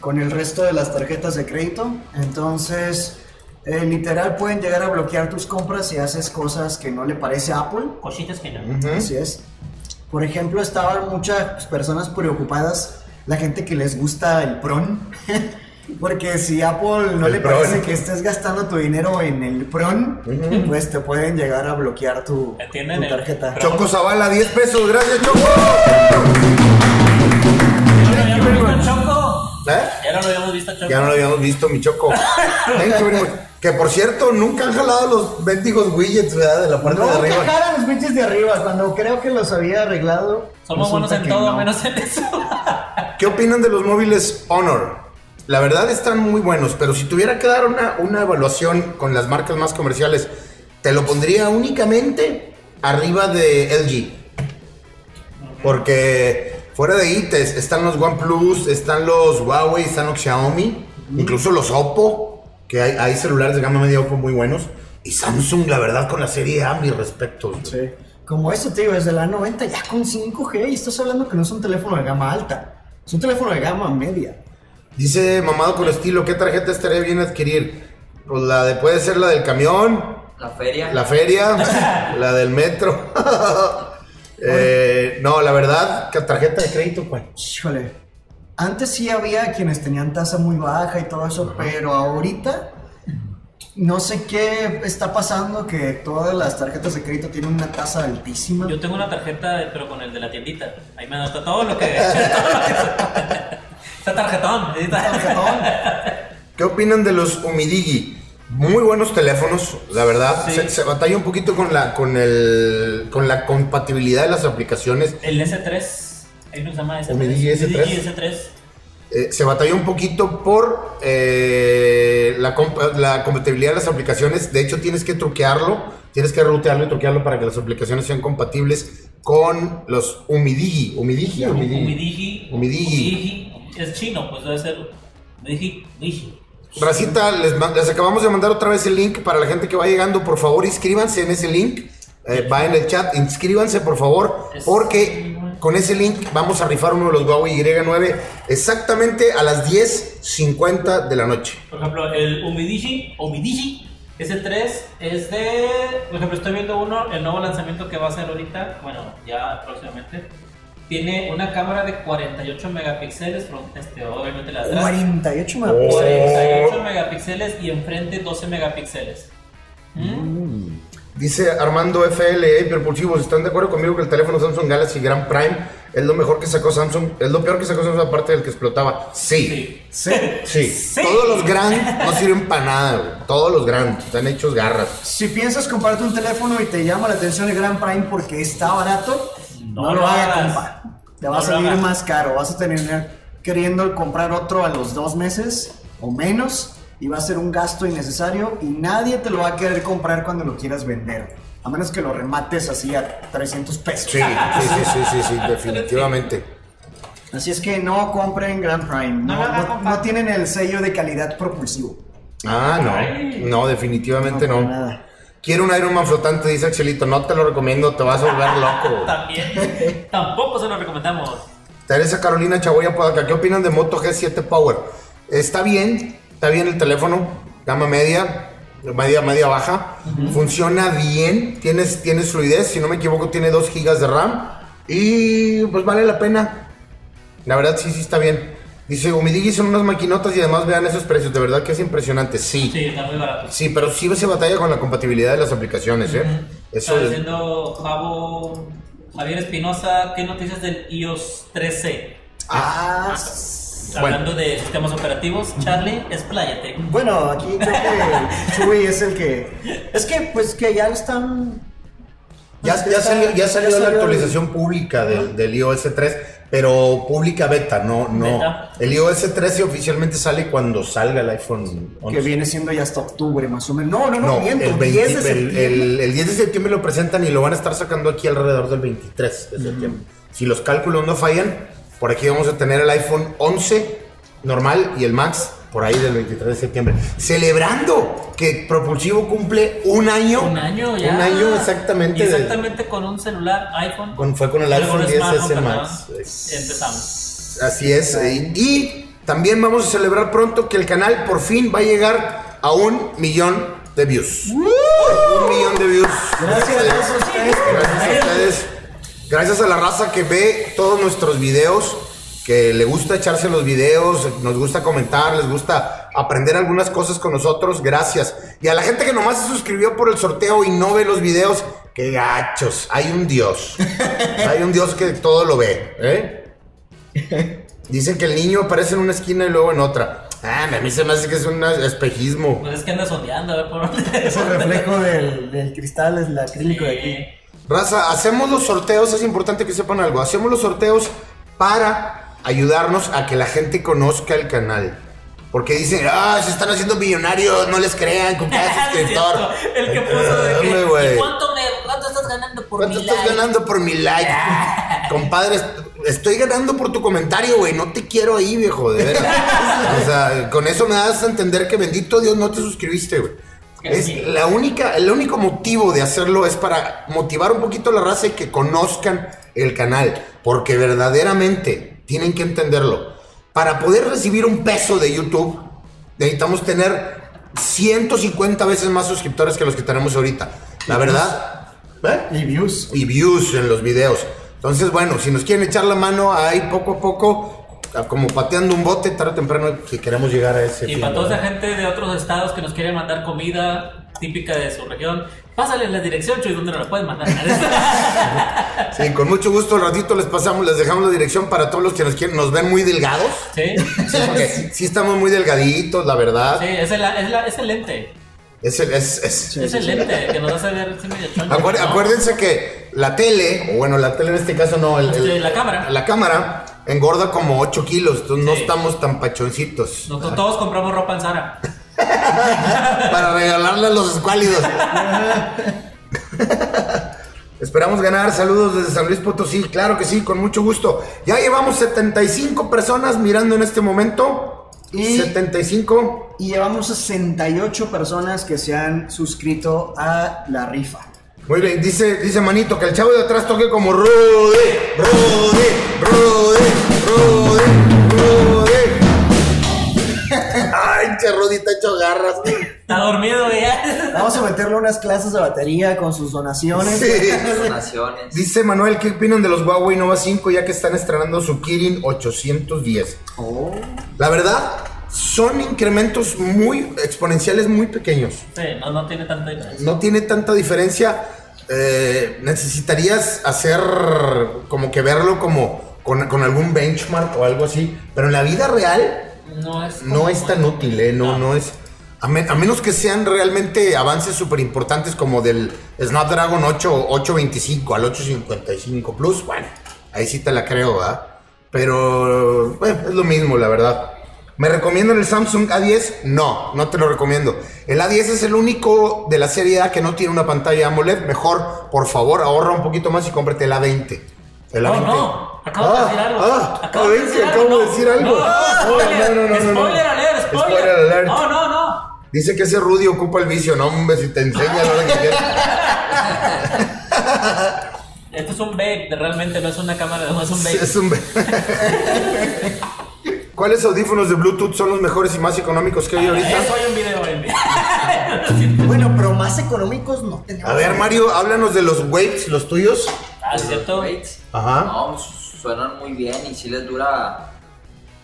con el resto de las tarjetas de crédito. Entonces, eh, literal pueden llegar a bloquear tus compras si haces cosas que no le parece a Apple. Cositas que no. Ujú. Así es. Por ejemplo, estaban muchas personas preocupadas, la gente que les gusta el PRON, porque si Apple no El le PRON. parece que estés gastando tu dinero en el PRON, pues te pueden llegar a bloquear tu, tu tarjeta. Choco Zavala, 10 pesos, gracias, Choco. Ya no lo habíamos visto Choco. ¿Eh? Ya no lo habíamos visto Choco. Ya no lo habíamos visto, mi Choco. Thank you very much. Que por cierto, nunca han jalado los mendigos widgets, ¿verdad? De la parte No, de arriba. jalan los pinches de arriba, cuando creo que los había arreglado. Somos buenos en todo, no. menos en eso. ¿Qué opinan de los móviles Honor? La verdad están muy buenos, pero si tuviera que dar una, una evaluación con las marcas más comerciales, te lo pondría únicamente arriba de LG. Porque fuera de ahí te- están los OnePlus, están los Huawei, están los Xiaomi, incluso los Oppo, que hay, hay celulares de gama media Oppo muy buenos. Y Samsung, la verdad, con la serie A, mis respetos. Sí. Como eso, te digo, desde la 90 ya con 5G y estás hablando que no es un teléfono de gama alta, es un teléfono de gama media. Dice Mamado con estilo, ¿qué tarjeta estaría bien adquirir? Pues la de, puede ser la del camión, La feria. la feria, la del metro. Eh, no, la verdad, que tarjeta de crédito, ¿cuál? Híjole. Antes sí había quienes tenían tasa muy baja y todo eso, pero ahorita no sé qué está pasando que todas las tarjetas de crédito tienen una tasa altísima. Yo tengo una tarjeta, pero con el de la tiendita. Ahí me anota todo lo que. Está tarjetón. está. Tarjetón. ¿Qué opinan de los Umidigi? Muy buenos teléfonos, la verdad. Sí. Se, se batalla un poquito con la, con, el, con la compatibilidad de las aplicaciones. El S3. Ahí nos llama S3. Omidigi S3. Omidigi S3. Eh, se batalla un poquito por eh, la, comp- la compatibilidad de las aplicaciones. De hecho, tienes que truquearlo. Tienes que rutearlo y truquearlo para que las aplicaciones sean compatibles con los Umidigi. Umidigi, Umidigi. Umidigi. Umidigi. Es chino, pues debe ser. Umidigi. Umidigi. Racita, les, acabamos de mandar otra vez el link para la gente que va llegando. Por favor, inscríbanse en ese link. Eh, va en el chat, inscríbanse por favor, porque con ese link vamos a rifar uno de los Huawei Y9 exactamente a las 10.50 de la noche. Por ejemplo, el Umidigi, Umidigi S3 es de. Por ejemplo, estoy viendo uno, el nuevo lanzamiento que va a ser ahorita, bueno, ya próximamente. Tiene una cámara de 48 megapíxeles, front- este, obviamente la de atrás. 48 me Oh. 48 megapíxeles y enfrente 12 megapíxeles. ¿Mm? Dice Armando FL, Propulsivos, ¿están de acuerdo conmigo que el teléfono Samsung Galaxy Grand Prime es lo mejor que sacó Samsung? Es lo peor que sacó Samsung aparte del que explotaba. Sí. Sí. Sí. Sí. Sí. Todos los Grand no sirven para nada, güey. Todos los Grand están hechos garras. Si piensas comprarte un teléfono y te llama la atención el Grand Prime porque está barato, no, No lo hagas, compa. Te va No a salir más caro. Vas a tener queriendo comprar otro a los dos meses o menos y va a ser un gasto innecesario y nadie te lo va a querer comprar cuando lo quieras vender. A menos que lo remates así a 300 pesos. Sí, sí, sí, sí, sí, sí, definitivamente. Así es que no compren Grand Prime. No No, tienen el sello de calidad propulsivo. Ah, no. No, definitivamente no. nada. Quiero un Iron Man flotante, dice Axelito. No te lo recomiendo, te vas a volver loco. También. Tampoco se lo recomendamos. Teresa Carolina Podaca, ¿qué opinan de Moto G7 Power? Está bien, está bien el teléfono, gama media, media, media baja. Funciona bien, tienes, tienes fluidez, si no me equivoco, tiene 2 GB de RAM. Y pues vale la pena. La verdad, sí, sí está bien. Dice, Umidigi son unas maquinotas y además vean esos precios, de verdad que es impresionante. Sí, Sí, está muy barato. sí, pero sí se batalla con la compatibilidad de las aplicaciones, ¿eh? Eso Está es- diciendo Javo, Javier Espinosa, ¿qué noticias del iOS 13? Ah, Hablando de sistemas operativos, Charlie, expláyate. Bueno, aquí creo que Chuy es el que. Es que, pues, que ya están. Ya, pues, ya está- salió, ya salió la salió el- actualización pública del, del iOS 3, pero pública beta, no, no. Beta. El iOS 13 oficialmente sale cuando salga el iPhone 11. Que viene siendo ya hasta octubre, más o menos. No, no, no, No, miento. el, 20 10 de el- septiembre. el- el 10 de septiembre lo presentan y lo van a estar sacando aquí alrededor del 23 de septiembre. Si los cálculos no fallan, por aquí vamos a tener el iPhone 11 normal y el Max por ahí del 23 de septiembre. Celebrando que Propulsivo cumple un año. Un año ya. Un año exactamente. Y Exactamente con un celular iPhone. Con- fue con el iPhone con 10 smartphone, S perdón. Max. Empezamos. Así es. Y, y también vamos a celebrar pronto que el canal por fin va a llegar a un millón de views. Un millón de views. Gracias, gracias a ustedes. Gracias a ustedes. Gracias a la raza que ve todos nuestros videos, que le gusta echarse los videos, nos gusta comentar, les gusta aprender algunas cosas con nosotros. Gracias. Y a la gente que nomás se suscribió por el sorteo y no ve los videos, qué gachos. Hay un Dios. Hay un Dios que todo lo ve. ¿eh? Dicen que el niño aparece en una esquina y luego en otra. Ah, a mí se me hace que es un espejismo. Pues es que anda sondeando, a ver por Es el reflejo del, del cristal, es el acrílico de aquí. Raza, hacemos los sorteos, es importante que sepan algo, hacemos los sorteos para ayudarnos a que la gente conozca el canal. Porque dicen, ah, se están haciendo millonarios, no les crean con cada suscriptor. El que puso de Hombre, que. ¿y cuánto, me, cuánto estás ganando por ¿Cuánto mi estás like? ganando por mi like? Compadre, est- estoy ganando por tu comentario, güey. No te quiero ahí, viejo, de veras. O sea, con eso me das a entender que bendito Dios no te suscribiste, güey. Es Sí. la única, el único motivo de hacerlo es para motivar un poquito a la raza y que conozcan el canal. Porque verdaderamente tienen que entenderlo. Para poder recibir un peso de YouTube, necesitamos tener 150 veces más suscriptores que los que tenemos ahorita. La verdad. ¿eh? Y views. y views en los videos. Entonces, bueno, si nos quieren echar la mano ahí poco a poco, como pateando un bote, tarde o temprano, si queremos llegar a ese Y fin, para toda esa gente de otros estados que nos quiere mandar comida típica de su región, pásale la dirección, Chuy, donde nos la pueden mandar. Sí, con mucho gusto, al ratito les pasamos, les dejamos la dirección para todos los que nos quieren, nos ven muy delgados. ¿Sí? Sí, porque sí estamos muy delgaditos, la verdad. Sí, es el, es la- es el lente. Es el- es- es- es el lente que nos hace ver medio choncho. Acuérdense que la tele, o bueno, la tele en este caso no, el- el- Este, la cámara. La cámara engorda como 8 kilos, entonces no estamos tan pachoncitos. Nosotros todos compramos ropa en Zara. para regalarle a los escuálidos. Esperamos ganar. Saludos desde San Luis Potosí. Claro que sí, con mucho gusto. Ya llevamos 75 personas mirando en este momento. Y- 75. Y llevamos 68 personas que se han suscrito a la rifa. Muy bien, dice, dice Manito que el chavo de atrás toque como Rudy, Rudy, Rudy, Rudy, Rudy. Ay, che, Rudy te ha hecho garras. Está dormido ya. Vamos a meterle unas clases de batería con sus donaciones. Sí. Donaciones. Dice Manuel, ¿qué opinan de los Huawei Nova 5 ya que están estrenando su Kirin 810? Oh. La verdad, son incrementos muy exponenciales, muy pequeños. Sí, no, no tiene tanta diferencia. No tiene tanta diferencia. Eh, necesitarías hacer como que verlo como con, con algún benchmark o algo así. Pero en la vida real No es, no como- es tan útil, ¿eh? No, no es. A, men- a menos que sean realmente avances súper importantes como del Snapdragon 8, 825 al 855 Plus, bueno, ahí sí te la creo, ¿verdad? Pero bueno, es lo mismo, la verdad. ¿Me recomiendan el Samsung A10? No, no te lo recomiendo. El A10 es el único de la serie A que no tiene una pantalla AMOLED. Mejor, por favor, ahorra un poquito más y cómprate el A20. El No, A20. no, acabo de decir algo. Ah, Acabo A20, de decir acabo algo. de decir algo. No, no, no, no, no, no. spoiler alert, spoiler. Alert. No, no, no. Dice que ese Rudy ocupa el vicio. No, hombre, si te enseña a la hora que quieras. Esto es un vape, realmente no es una cámara, no es un vape. Es un... ¿Cuáles audífonos de Bluetooth son los mejores y más económicos que hay ahorita? Eso hay un video en Bueno, pero más económicos no tenemos. A ver, Mario, háblanos de los Waves, los tuyos. Ah, ¿es cierto? Weights. Ajá. No, suenan muy bien y sí les dura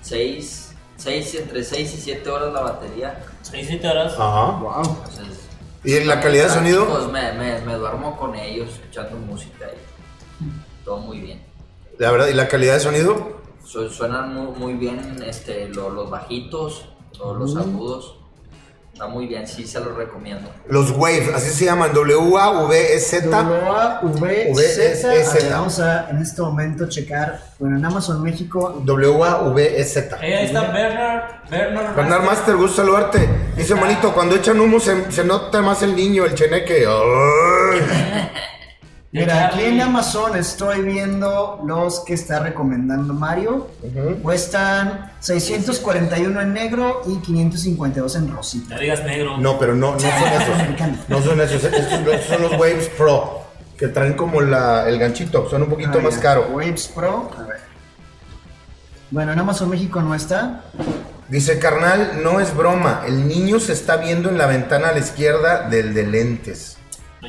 6, 6 entre 6 y 7 horas la batería. 6 7 horas. Ajá. Wow. Entonces, ¿Y en la calidad de sonido? Pues me, me, me duermo con ellos escuchando música y todo muy bien. La verdad, ¿y la calidad de sonido? Su- suenan muy, muy bien este, lo- los bajitos, lo- los Mm. agudos. Está muy bien, sí se los recomiendo. Los Wave, así se llaman, W-A-V-E-Z. V-S-Z. A ver, Vamos a en este momento checar. Bueno, en Amazon México. W-A-V-E-Z. Ahí está Bernard. Bernard, Bernard Master, gusto saludarte. Dice, manito, cuando echan humo se, se nota más el niño, el cheneque. Mira, aquí en Amazon estoy viendo los que está recomendando Mario. Cuestan 641 en negro y 552 en rosita. No digas negro. No, pero no, no son esos. No son esos. Estos son los Waves Pro. Que traen como la, el ganchito. Son un poquito Ah, más caro. Waves Pro. A ver. Bueno, en Amazon México no está. Dice, carnal, no es broma. El niño se está viendo en la ventana a la izquierda del de lentes.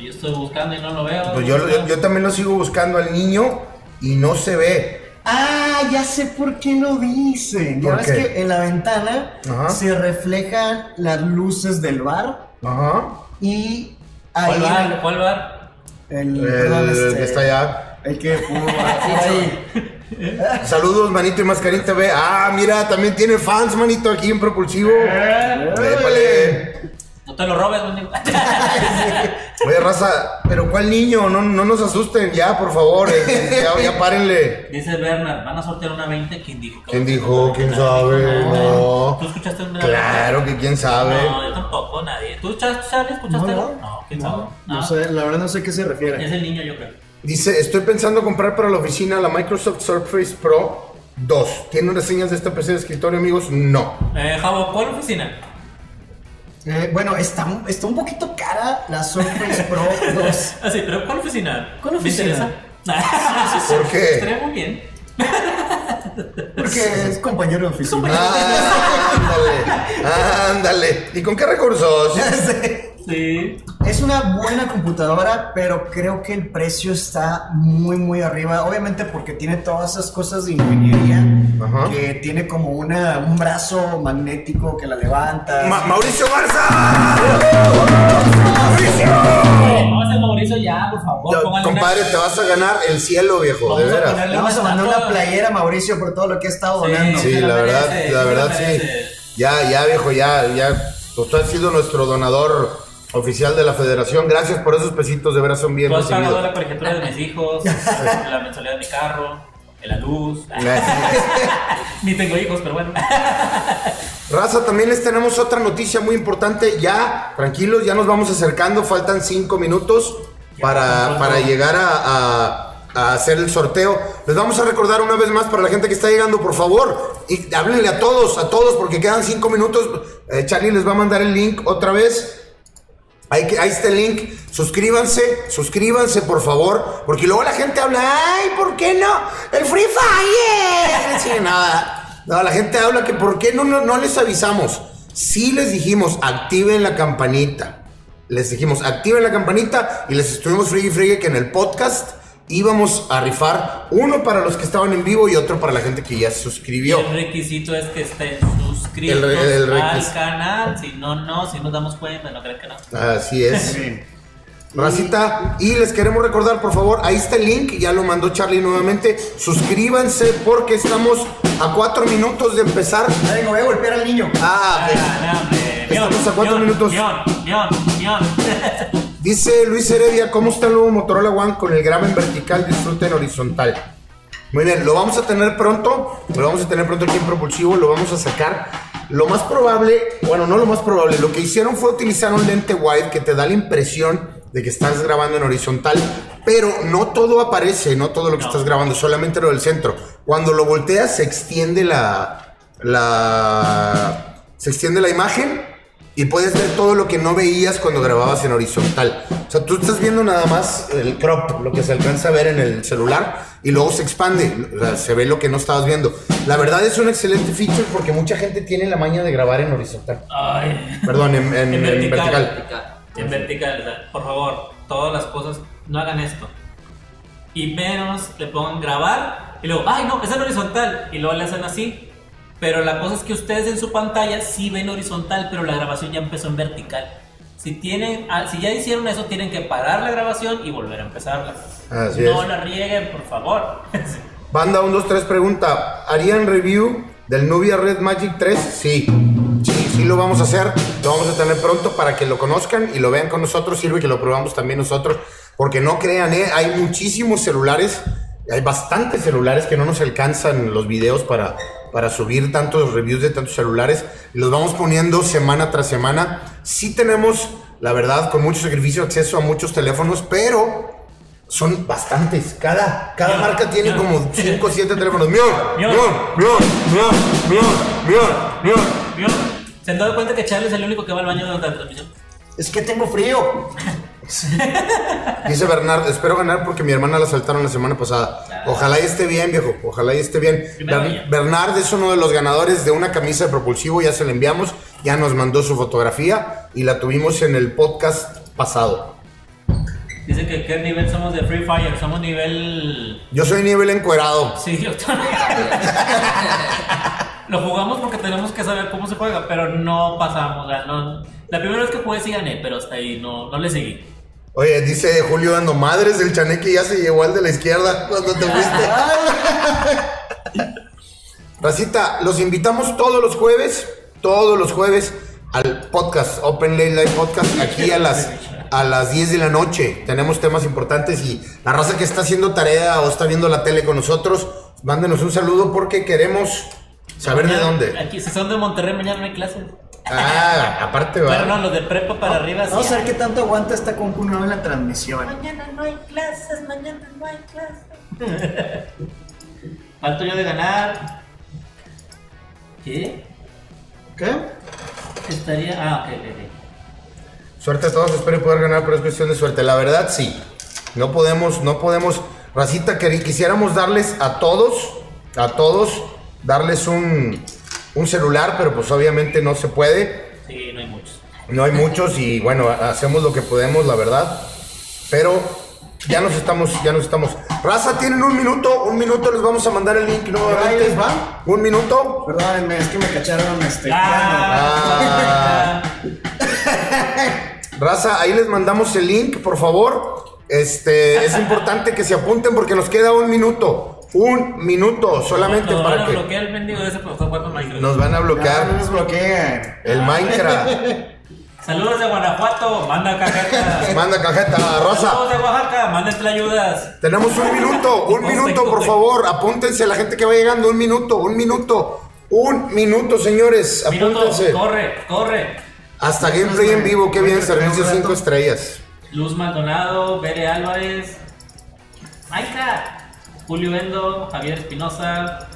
Yo estoy buscando y no lo veo. Pues yo, yo, yo también lo sigo buscando al niño y no se ve. Ah, ya sé por qué lo dicen. Ya ¿Por ves qué? que en la ventana Ajá. se reflejan las luces del bar Ajá. y ahí ¿Cuál bar? ¿Cuál bar? el, El, perdón, este, que está allá. El que pudo ahí. Saludos, manito y mascarín TV. Ah, mira, también tiene fans, manito, aquí en Propulsivo. Épale. No te lo robes, mendigo. Oye, raza, pero ¿cuál niño? No, no nos asusten, ya, por favor. eh, ya, ya párenle. Dice Bernard, van a sortear una 20. ¿Quién dijo? ¿Quién dijo? ¿Quién sabe? 20? No. ¿Tú escuchaste una Claro que quién sabe. No, yo tampoco, nadie. ¿Tú, Char- Charlie, escuchaste? No, No, ¿quién sabe? No, No. no sé, la verdad no sé a qué se Es refiere. el niño, yo creo. Dice, estoy pensando comprar para la oficina la Microsoft Surface Pro 2. ¿Tienen reseñas de esta PC de escritorio, amigos? No. Eh, Javo, ¿cuál oficina? Eh, bueno, está, está un poquito cara la Surface Pro 2. Ah, sí, pero ¿cuál oficina? ¿Cuál ¿Me oficina? interesa? ¿Por qué? Estaría muy bien. Porque es compañero de oficina. Ah, ándale, ándale. ¿Y con qué recursos? Sí. Es una buena computadora, pero creo que el precio está muy, muy arriba. Obviamente porque tiene todas esas cosas de ingeniería. Ajá. Que tiene como una, un brazo magnético que la levanta. Ma- Mauricio Garza. Vamos a hacer Mauricio ya, por favor. Ya, pónganle una- compadre, te vas a ganar el cielo, viejo, Vamos de a veras. Le vamos a mandar una playera a Mauricio por todo lo que ha estado Sí. donando. Sí, la la verdad, merece, la verdad la sí. Ya, ya, viejo, ya, ya. Tú has sido nuestro donador oficial de la federación. Gracias por esos pesitos, de veras son bien Tú has pagado recibidos. la colegiatura de mis hijos, la mensualidad de mi carro, de la luz. Ni tengo hijos, pero bueno. Raza, también les tenemos otra noticia muy importante. Ya, tranquilos, ya nos vamos acercando. Faltan cinco minutos para, para llegar a, a- a hacer el sorteo. Les vamos a recordar una vez más para la gente que está llegando, por favor. Y háblenle a todos, a todos, porque quedan cinco minutos. Eh, Charlie les va a mandar el link otra vez. Ahí, que- ahí está el link. Suscríbanse, suscríbanse por favor. Porque luego la gente habla, ay, ¿por qué no? El Free Fire. Sí, nada. No, la gente habla que ¿por qué no, no, no les avisamos? Sí les dijimos, activen la campanita. Les dijimos, activen la campanita y les estuvimos friegue y friegue que en el podcast íbamos a rifar uno para los que estaban en vivo y otro para la gente que ya se suscribió. El requisito es que estén suscritos El re- el al canal. Si no, no, si nos damos cuenta, no creen que no. Así es. Racita, y les queremos recordar, por favor, ahí está el link, ya lo mandó Charlie nuevamente. Suscríbanse porque estamos a cuatro minutos de empezar. Ya vengo, voy a golpear al niño. Ah. Ah, no, hombre. Estamos a cuatro Mion, minutos. Mion, Mion, Mion. Dice Luis Heredia, ¿cómo está el nuevo Motorola One con el graba en vertical, disfrute en horizontal? Muy bien, lo vamos a tener pronto, lo vamos a tener pronto aquí en Propulsivo, lo vamos a sacar. Lo más probable, bueno, no lo más probable, lo que hicieron fue utilizar un lente wide que te da la impresión de que estás grabando en horizontal, pero no todo aparece, no todo lo que No. estás grabando, solamente lo del centro. Cuando lo volteas se extiende la, la, se extiende la imagen y puedes ver todo lo que no veías cuando grababas en horizontal. O sea, tú estás viendo nada más el crop, lo que se alcanza a ver en el celular, y luego se expande, o sea, se ve lo que no estabas viendo. La verdad es un excelente feature porque mucha gente tiene la maña de grabar en horizontal. Ay. Perdón, en, en- En en vertical. vertical. En vertical, o sea, por favor, todas las cosas, no hagan esto. Y menos le pongan grabar y luego, ay no, es en horizontal. Y luego le hacen así. Pero la cosa es que ustedes en su pantalla sí ven horizontal, pero la grabación ya empezó en vertical. Si, tienen, ah, si ya hicieron eso, tienen que parar la grabación y volver a empezarla. Así no es. la rieguen, por favor. Banda 1, 2, 3 pregunta, ¿harían review del Nubia Red Magic 3? Sí, sí, sí lo vamos a hacer, lo vamos a tener pronto para que lo conozcan y lo vean con nosotros, sirve que lo probamos también nosotros, porque no crean, ¿eh? hay muchísimos celulares, hay bastantes celulares que no nos alcanzan los videos para, para subir tantos reviews de tantos celulares, y los vamos poniendo semana tras semana. Sí tenemos, la verdad, con mucho sacrificio acceso a muchos teléfonos, pero son bastantes. Cada, cada Mion, marca tiene mion. como 5 o 7 teléfonos. Mion, mion, Mion. mion, mion, mion, mion, mion. ¿Se han dado cuenta que Charles es el único que va al baño durante la transmisión? Es que tengo frío. Dice Bernard, espero ganar porque mi hermana la saltaron la semana pasada. Ojalá y esté bien, viejo. Ojalá y esté bien. Ber-. Bernard es uno de los ganadores de una camisa de propulsivo. Ya se la enviamos. Ya nos mandó su fotografía y la tuvimos en el podcast pasado. Dice que qué nivel somos de Free Fire, somos nivel... Yo soy nivel encuerado. Sí, yo también. Lo jugamos porque tenemos que saber cómo se juega, pero no pasamos. o sea, no- La primera vez que jugué sí gané, pero hasta ahí no, no le seguí. Oye, dice Julio Dando, madres, el chaneque ya se llevó al de la izquierda cuando te fuiste. Racita, los invitamos todos los jueves, todos los jueves al podcast, Open Late Live Podcast, aquí a las, a las 10 de la noche. Tenemos temas importantes y la raza que está haciendo tarea o está viendo la tele con nosotros, mándenos un saludo porque queremos saber de dónde. Aquí, si son de Monterrey, mañana no hay clases. Ah, aparte Pero no, va. los de prepa para arriba sí. Vamos a ver qué tanto aguanta esta compu nueva en la transmisión. Mañana no hay clases, mañana no hay clases. Falto yo de ganar. ¿Qué? ¿Qué? Estaría. Ah, ok, ok, ok. Suerte a todos, espero poder ganar, pero es cuestión de suerte. La verdad, sí. No podemos, no podemos. Racita, que quisiéramos darles a todos, a todos, darles un, un celular, pero pues obviamente no se puede. Sí, no hay muchos. No hay muchos y bueno, hacemos lo que podemos, la verdad. Pero ya nos estamos, ya nos estamos. Raza, tienen un minuto, un minuto, les vamos a mandar el link nuevamente. Ahí les va. Un minuto. Perdónenme, es que me cacharon este. Ah, Raza, ahí les mandamos el link, por favor. Este, es importante que se apunten porque nos queda un minuto. Un minuto solamente Nos van para a que bloquear el mendigo ese porque está jugando Minecraft. nos van a Ya, no bloquear nos bloqueen. el Minecraft. Saludos de Guanajuato, manda cajetas. Manda cajeta, Rosa. Saludos de Oaxaca, manden ayudas. Tenemos un minuto, un minuto, por favor. Apúntense la gente que va llegando. Un minuto, un minuto. Un minuto, señores. Minuto, Apúntense. corre, corre. Hasta gameplay en vivo, qué bien, servicio tenemos 5 rato. estrellas. Luz Maldonado, Bere Álvarez, Minecraft, Julio Endo, Javier Espinosa,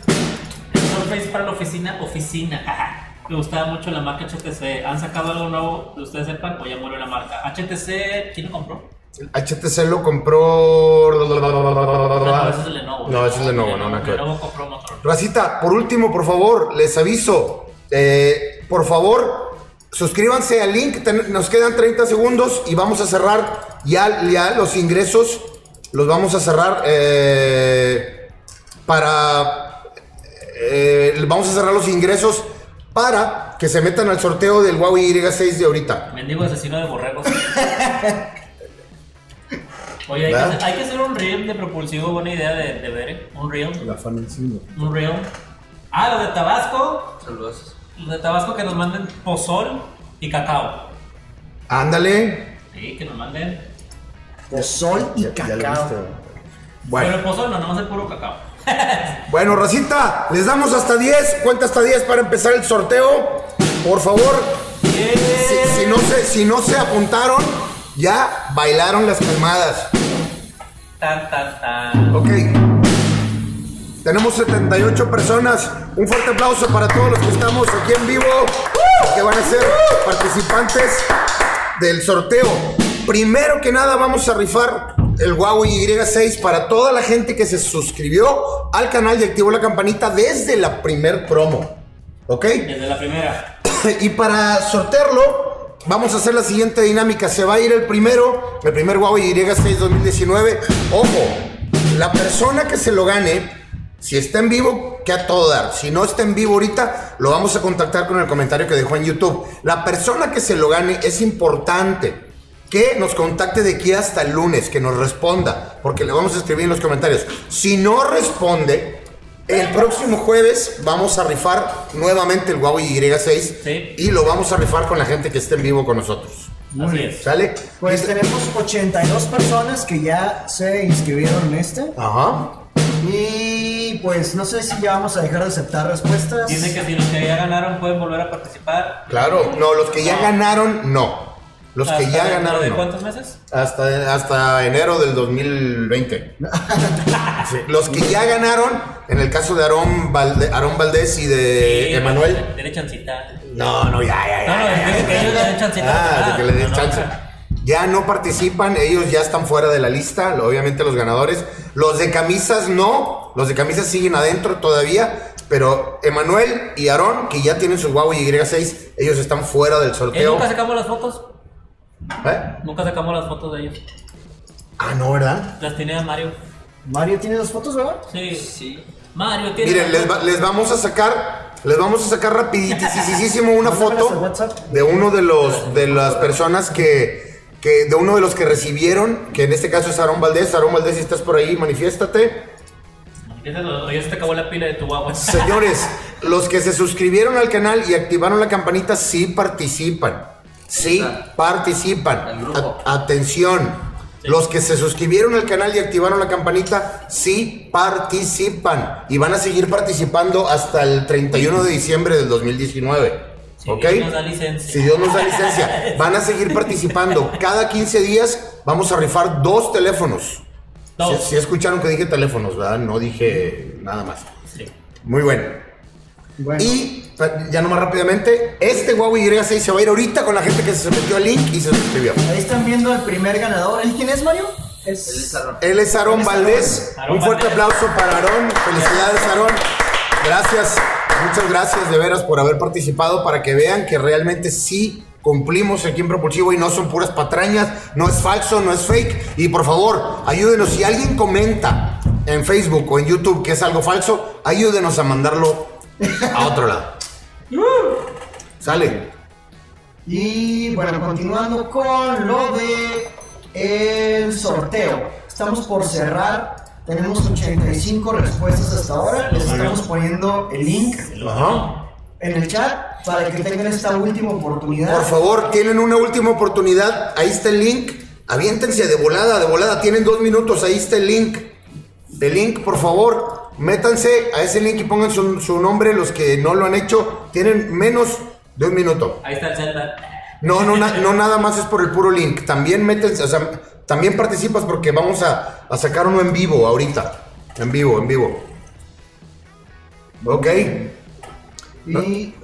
el Surface para la oficina, oficina. Me gustaba mucho la marca HTC. ¿Han sacado algo nuevo que ustedes sepan o ya murió la marca? HTC, ¿quién lo compró? HTC lo compró. No, ese es el Lenovo. No, ese es Lenovo, no, ver. Lenovo compró Motorola. Racita, por último, por favor, les aviso. eh, por favor, suscríbanse al link. nos quedan 30 segundos y vamos a cerrar ya, ya los ingresos. Los vamos a cerrar eh, para. eh, vamos a cerrar los ingresos para que se metan al sorteo del Huawei Y6 de ahorita. Mendigo asesino de borregos. Oye, hay que, hacer, hay que hacer un reel de propulsivo, buena idea de, de ver, un reel. La fan encima. Un reel. Ah, los de Tabasco. Saludos. Los de Tabasco que nos manden pozol y cacao. Ándale. Sí, que nos manden. Sol y Ya, ya lo cacao. viste. Bueno. Pero el pozol no, nomás el puro cacao. Bueno, Racita, les damos hasta 10. Cuenta hasta 10 para empezar el sorteo. Por favor, si, si no se, si no se apuntaron, ya bailaron las calmadas. Tan, tan, tan. Ok. Tenemos 78 personas. Un fuerte aplauso para todos los que estamos aquí en vivo, que van a ser participantes del sorteo. Primero que nada vamos a rifar el Huawei Y6 para toda la gente que se suscribió al canal y activó la campanita desde la primer promo. ¿Ok? Desde la primera. Y para sortearlo, vamos a hacer la siguiente dinámica. Se va a ir el primero, el primer Huawei Y6 2019. Ojo, la persona que se lo gane, si está en vivo, que a todo dar. Si no está en vivo ahorita, lo vamos a contactar con el comentario que dejó en YouTube. La persona que se lo gane es importante que nos contacte de aquí hasta el lunes, que nos responda, porque le vamos a escribir en los comentarios. Si no responde, el próximo jueves vamos a rifar nuevamente el Huawei Y6 Sí. y lo vamos a rifar con la gente que esté en vivo con nosotros. Así es. ¿Sale? Pues tenemos 82 personas que ya se inscribieron en este. Ajá. Y pues no sé si ya vamos a dejar de aceptar respuestas. Dice que si los que ya ganaron pueden volver a participar. Claro, no, los que ya ganaron, no. Los que ¿Hasta ya ganaron, ¿De cuántos meses? Hasta, hasta enero del 2020. Sí, Los que ya ganaron, en el caso de Aarón, Valde- Aarón Valdés y de Sí, Emanuel. Denle chancita. No, no, ya, ya, ya. No, no, ya, que ellos ya. le den chancita. Ah, de que le den No, chance. no. Ya no participan, ellos ya están fuera de la lista, obviamente los ganadores. Los de camisas no, los de camisas siguen adentro todavía, pero Emanuel y Aarón, que ya tienen su Huawei Y6, ellos están fuera del ¿Eh, sorteo. ¿Nunca sacamos las fotos? ¿Eh? Nunca sacamos las fotos de ellos. Ah, no, ¿verdad? Las tenía Mario. Mario tiene las fotos, ¿verdad? Sí. Sí. Mario tiene. Miren, les, va- les vamos a sacar, les vamos a sacar rapidísimo una Mándamelas al foto WhatsApp. de uno de los de las personas que, que de uno de los que recibieron, que en este caso es Aarón Valdés. Aarón Valdés, si estás por ahí, manifiéstate. O ya se te acabó la pila de tu guagua. Señores, los que se suscribieron al canal y activaron la campanita sí participan. Sí participan. A- atención. Los que se suscribieron al canal y activaron la campanita sí participan. Y van a seguir participando hasta el 31 de diciembre del 2019. Si ¿Ok? Dios nos da licencia. Si Dios nos da licencia. Van a seguir participando. Cada 15 días vamos a rifar dos teléfonos. Dos. Si, si escucharon que dije teléfonos, ¿verdad? No dije nada más. Sí. Muy bueno. Bueno. Y ya nomás rápidamente, este Huawei Y6 se va a ir ahorita con la gente que se metió al link y se suscribió. Ahí están viendo al primer ganador. ¿El quién es, Mario? Él es Aarón. Él es Aarón Valdés. Aarón Un fuerte aplauso para Aarón. Felicidades, Aarón. Gracias, muchas gracias de veras por haber participado para que vean que realmente sí cumplimos aquí en Propulsivo y no son puras patrañas, no es falso, no es fake. Y por favor, ayúdenos. Si alguien comenta en Facebook o en YouTube que es algo falso, ayúdenos a mandarlo a otro lado. Sale. Y bueno, continuando con lo de el sorteo. Estamos por cerrar. Tenemos 85 respuestas hasta ahora. Les estamos poniendo el link Ajá. en el chat para que tengan esta última oportunidad. Por favor, tienen una última oportunidad. Ahí está el link. Aviéntense de volada, de volada. Tienen dos minutos. Ahí está el link. El link, por favor, métanse a ese link y pongan su, su nombre. Los que no lo han hecho, tienen menos de un minuto. Ahí está el Zelda. No, no, na- no nada más es por el puro link. También métense, o sea, también participas porque vamos a, a sacar uno en vivo ahorita. En vivo, en vivo. Ok. Y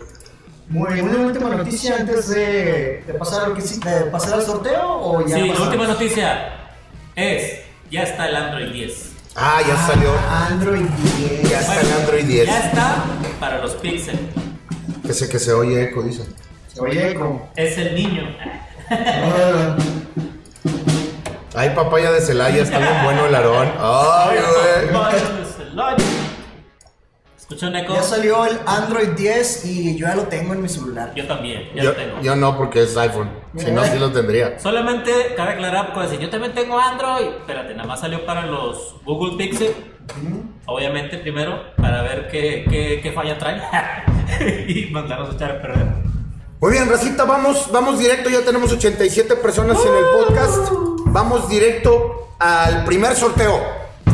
muy bien, una última noticia antes de, de pasar, lo que de pasar al sorteo o ya Sí, la última noticia es: ya está el Android 10. Ah, ya salió. Android 10. Ya está Android 10. Ya está para los Pixel. Que se, que se oye eco, dice. Se oye como. Es el niño. Ah, Ay, papaya de Celaya, está bien bueno el arón. Ay, güey. ¿Escuchó un eco? ya salió el Android 10 y yo ya lo tengo en mi celular. Yo también, ya Yo, lo tengo. yo no, porque es iPhone. Si no, sí lo tendría. Solamente cabe aclarar, porque yo también tengo Android. Espérate, nada más salió para los Google Pixel. Obviamente, primero, para ver qué, qué, qué falla trae. y mandarnos a echar a perder. Muy bien, Racita, vamos, vamos directo. Ya tenemos 87 personas en el podcast. Vamos directo al primer sorteo.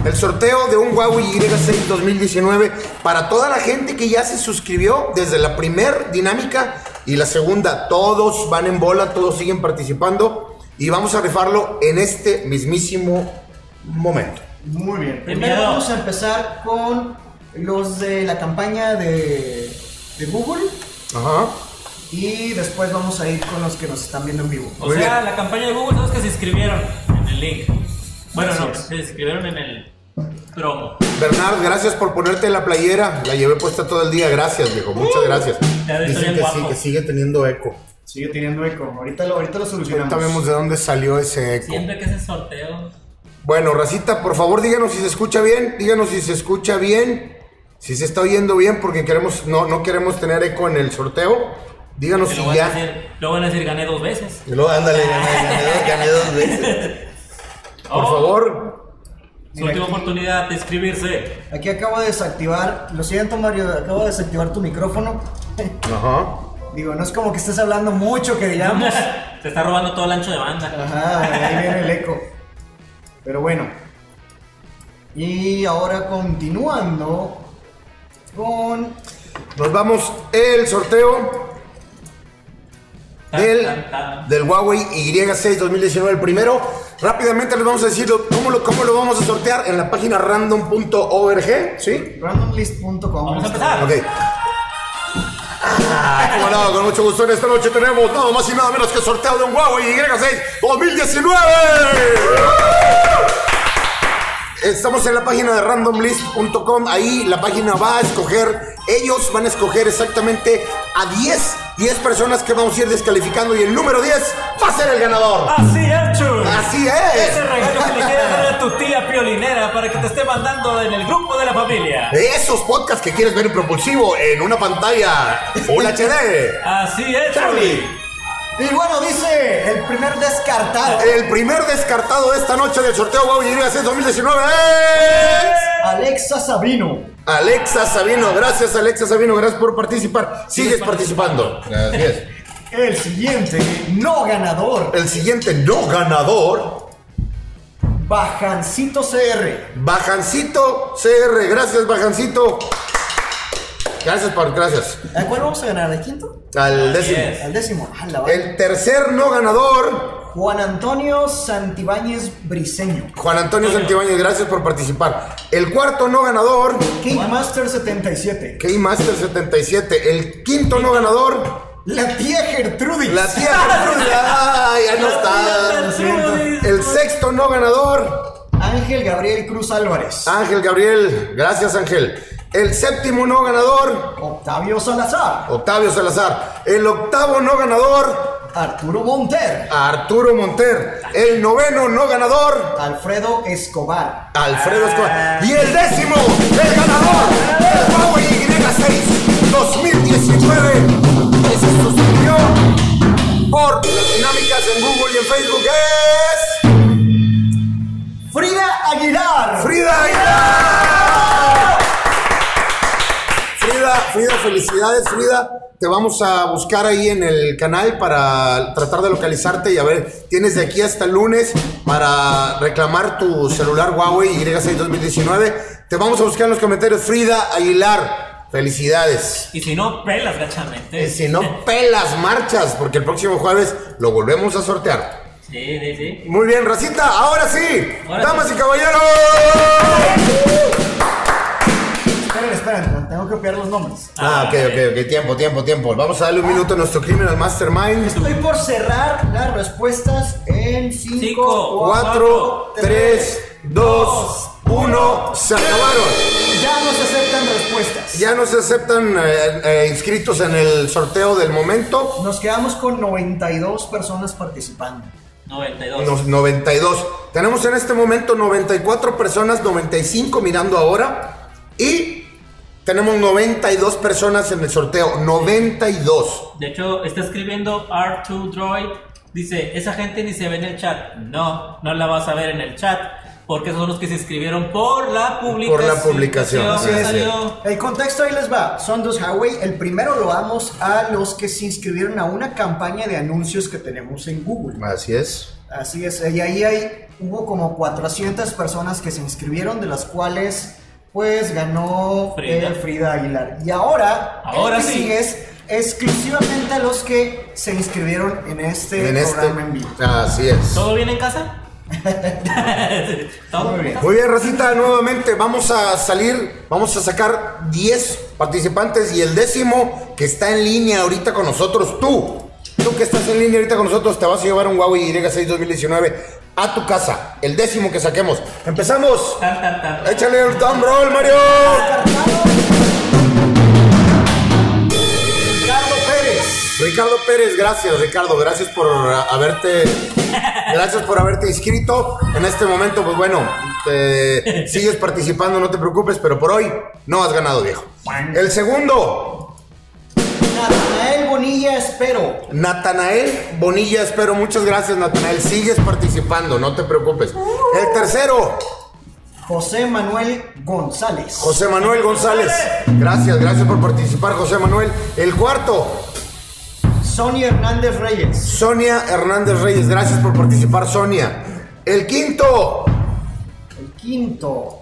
El sorteo de un Huawei Y6 2019 para toda la gente que ya se suscribió desde la primer dinámica y la segunda. Todos van en bola, todos siguen participando y vamos a rifarlo en este mismísimo momento. Muy bien. Primero vamos a empezar con los de la campaña de, de Google Ajá. y después vamos a ir con los que nos están viendo en vivo. O Muy sea, bien. la campaña de Google son los que se inscribieron en el link. Bueno, Así no, es. se inscribieron en el promo. Bernard, gracias por ponerte la playera. La llevé puesta todo el día. Gracias, viejo. Muchas gracias. Ya ves, Dicen que sí, sigue teniendo eco. Sigue teniendo eco. Ahorita lo, ahorita lo solucionamos. Ahorita vemos de dónde salió ese eco. Siempre que ese sorteo. Bueno, Racita, por favor, díganos si se escucha bien. Díganos si se escucha bien. Si se está oyendo bien, porque queremos, no, no queremos tener eco en el sorteo. Díganos si ya. decir, luego van a decir gané dos veces. Y luego, ándale, gané, gané dos- gané dos veces. Por Oh, favor. Su última oportunidad de inscribirse. Aquí acabo de desactivar, lo siento Mario, acabo de desactivar tu micrófono. Ajá. Digo, no es como que estés hablando mucho, que digamos. Se está robando todo el ancho de banda. Ajá, ahí viene el eco. Pero bueno. Y ahora continuando con... Nos vamos el sorteo Tan, del, tan, tan. del Huawei Y6 2019, el primero. Rápidamente les vamos a decir lo- cómo lo, cómo lo vamos a sortear en la página random.org. ¿Sí? randomlist.com. Vamos a empezar. Ok. Ah, cómo no, con mucho gusto en esta noche tenemos nada más y nada menos que sorteo de un Huawei Y6 2019. Estamos en la página de randomlist.com. Ahí la página va a escoger, ellos van a escoger exactamente a 10, 10 personas que vamos a ir descalificando y el número 10 va a ser el ganador. Así es, Así Ese es. regalo que le quieres dar a tu tía piolinera para que te esté mandando en el grupo de la familia. De esos podcasts que quieres ver en propulsivo en una pantalla Full HD. Así es, Charlie. Y bueno, dice el primer descartado. El primer descartado de esta noche del sorteo Huawei Y6 2019 es... Alexa Sabino. Alexa Sabino, gracias Alexa Sabino, gracias por participar. Sigues Sigues participando. Gracias. El siguiente no ganador. El siguiente no ganador, Bajancito CR. Bajancito CR. Gracias, Bajancito. Gracias, por, gracias. ¿A cuál vamos a ganar? ¿El quinto? Al décimo. Al décimo. Ah, la El tercer no ganador, Juan Antonio Santibáñez Briseño. Juan Antonio Santibáñez, gracias por participar. El cuarto no ganador, King Master 77. K-Master 77. El quinto no ganador, La tía Gertrudis. la tía Gertrudis. Ay, ya no está. El sexto no ganador, Ángel Gabriel Cruz Álvarez. Ángel Gabriel. Gracias, Ángel. El séptimo no ganador, Octavio Salazar. Octavio Salazar. El octavo no ganador, Arturo Monter. Arturo Monter. El noveno no ganador, Alfredo Escobar. Alfredo Escobar. Y el décimo, el ganador del felicidades, Frida. Te vamos a buscar ahí en el canal para tratar de localizarte y a ver, tienes de aquí hasta el lunes para reclamar tu celular Huawei Y6 2019. Te vamos a buscar en los comentarios, Frida Aguilar. Felicidades. Y si no, pelas gachamente. Y si no, pelas marchas, porque el próximo jueves lo volvemos a sortear. Sí, sí, sí. Muy bien, Racita, ahora sí. Ahora Damas sí. y caballeros. Tengo que copiar los nombres. Ah, ok, ok, ok. Tiempo, tiempo, tiempo. Vamos a darle un minuto a nuestro Criminal Mastermind. Estoy por cerrar las respuestas en 5, Cinco, 4, 3, 2, 1. Se acabaron. Ya no se aceptan respuestas. Ya no se aceptan eh, eh, inscritos en el sorteo del momento. Nos quedamos con 92 personas participando. 92. Nos- 92. Tenemos en este momento 94 personas, 95 mirando ahora. Y tenemos 92 personas en el sorteo. 92. De hecho, está escribiendo R2 Droid. Dice, esa gente ni se ve en el chat. No, no la vas a ver en el chat. Porque son los que se inscribieron por la publicación. Por la publicación, es. salió. El contexto ahí les va. Son dos Huawei. El primero lo damos a los que se inscribieron a una campaña de anuncios que tenemos en Google. Así es. Así es. Y ahí hay, hubo como 400 personas que se inscribieron, de las cuales pues ganó Frida. eh, Frida Aguilar. Y ahora, Ahora que sí. sigue es exclusivamente a los que se inscribieron en este En este. programa en vivo. Así es. ¿Todo bien en casa? Todo Muy bien. Muy bien, Racita, nuevamente vamos a salir, vamos a sacar 10 participantes y el décimo que está en línea ahorita con nosotros, tú. Tú que estás en línea ahorita con nosotros, te vas a llevar un Huawei Y6 2019 a tu casa. El décimo que saquemos. Empezamos. Tan, tan, tan. Échale el thumb roll, Mario. Ricardo Pérez. Ricardo Pérez, gracias, Ricardo, gracias por haberte, gracias por haberte inscrito. En este momento, pues bueno, te- sigues participando, no te preocupes, pero por hoy no has ganado, viejo. El segundo, Natanael Bonilla Espero. Natanael Bonilla, espero, muchas gracias, Natanael, sigues participando, no te preocupes. El tercero, José Manuel González. José Manuel González, gracias, gracias por participar, José Manuel. El cuarto, Sonia Hernández Reyes. Sonia Hernández Reyes, gracias por participar, Sonia. El quinto, El quinto.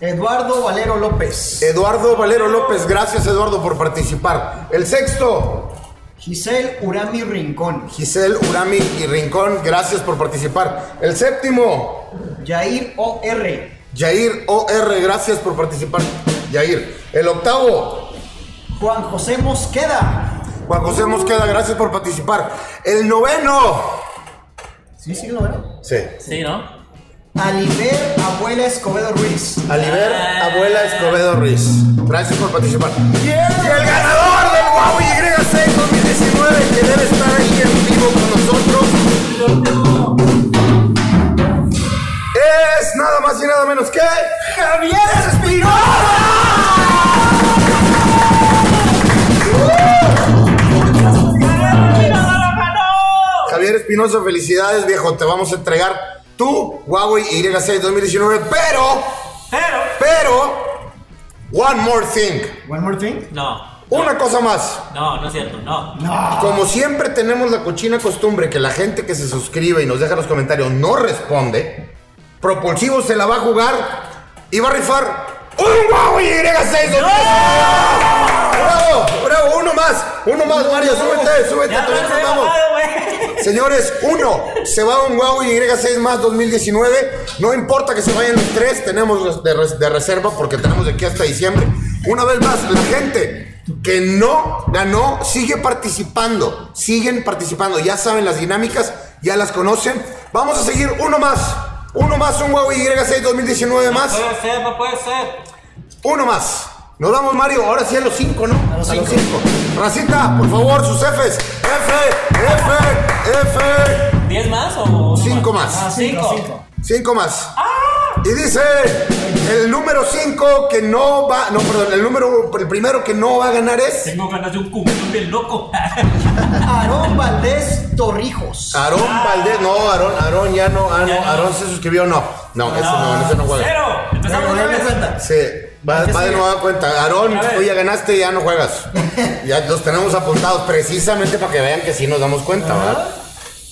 Eduardo Valero López. Eduardo Valero López, gracias Eduardo por participar. El sexto, Giselle Urami Rincón. Giselle Urami y Rincón, gracias por participar. El séptimo, Jair O.R. Yair OR, gracias por participar. Yair. El octavo, Juan José Mosqueda. Juan José Mosqueda, gracias por participar. El noveno, Sí, sí, lo veo. sí. Sí, ¿no? Aliber Abuela Escobedo Ruiz. Aliber Abuela Escobedo Ruiz, gracias por participar. Y el ganador del Huawei Y6 2019, que debe estar ahí en vivo con nosotros. Es nada más y nada menos que Javier Espinosa. Javier Espinosa, felicidades viejo, te vamos a entregar tu Huawei Y6 2019, pero, Pero. pero, one more thing, One more thing. No. una cosa más. No, no es cierto, no. Como siempre tenemos la cochina costumbre que la gente que se suscribe y nos deja los comentarios no responde, Propulsivo se la va a jugar y va a rifar un Huawei Y6 ¡Bravo! ¡Bravo! Uno más, uno más, Mario, súbete, súbete, Ya todavía no no vamos. Señores, uno, se va un Huawei Y6 más 2019. No importa que se vayan los tres, tenemos los de, res- de reserva porque tenemos de aquí hasta diciembre. Una vez más, la gente que no ganó sigue participando. Siguen participando. Ya saben las dinámicas, ya las conocen. Vamos a seguir uno más. Uno más, un Huawei Y6 2019 más. Puede ser, no puede ser. Uno más. Nos vamos, Mario. Ahora sí a los cinco, ¿no? A los cinco. Racita, por favor, sus Fs. F, F, F. ¿Diez más o Cinco más. Ah, cinco, Cinco. más. Y dice el número cinco que no va. No, perdón, el número. El primero que no va a ganar es. Tengo ganas de un cumbión bien loco. Aarón Valdés Torrijos. Aarón Valdés. No, Aarón, Aarón ya no. Ah, Ya no, no. Aarón se suscribió, no. No, ese no, ese no juega. Cero. Empezamos denle vez. cuenta. Sí, va, ¿Qué va de nueva cuenta. Aarón, A tú ya ganaste, ya no juegas. Ya los tenemos apuntados precisamente para que vean que sí nos damos cuenta, ¿verdad?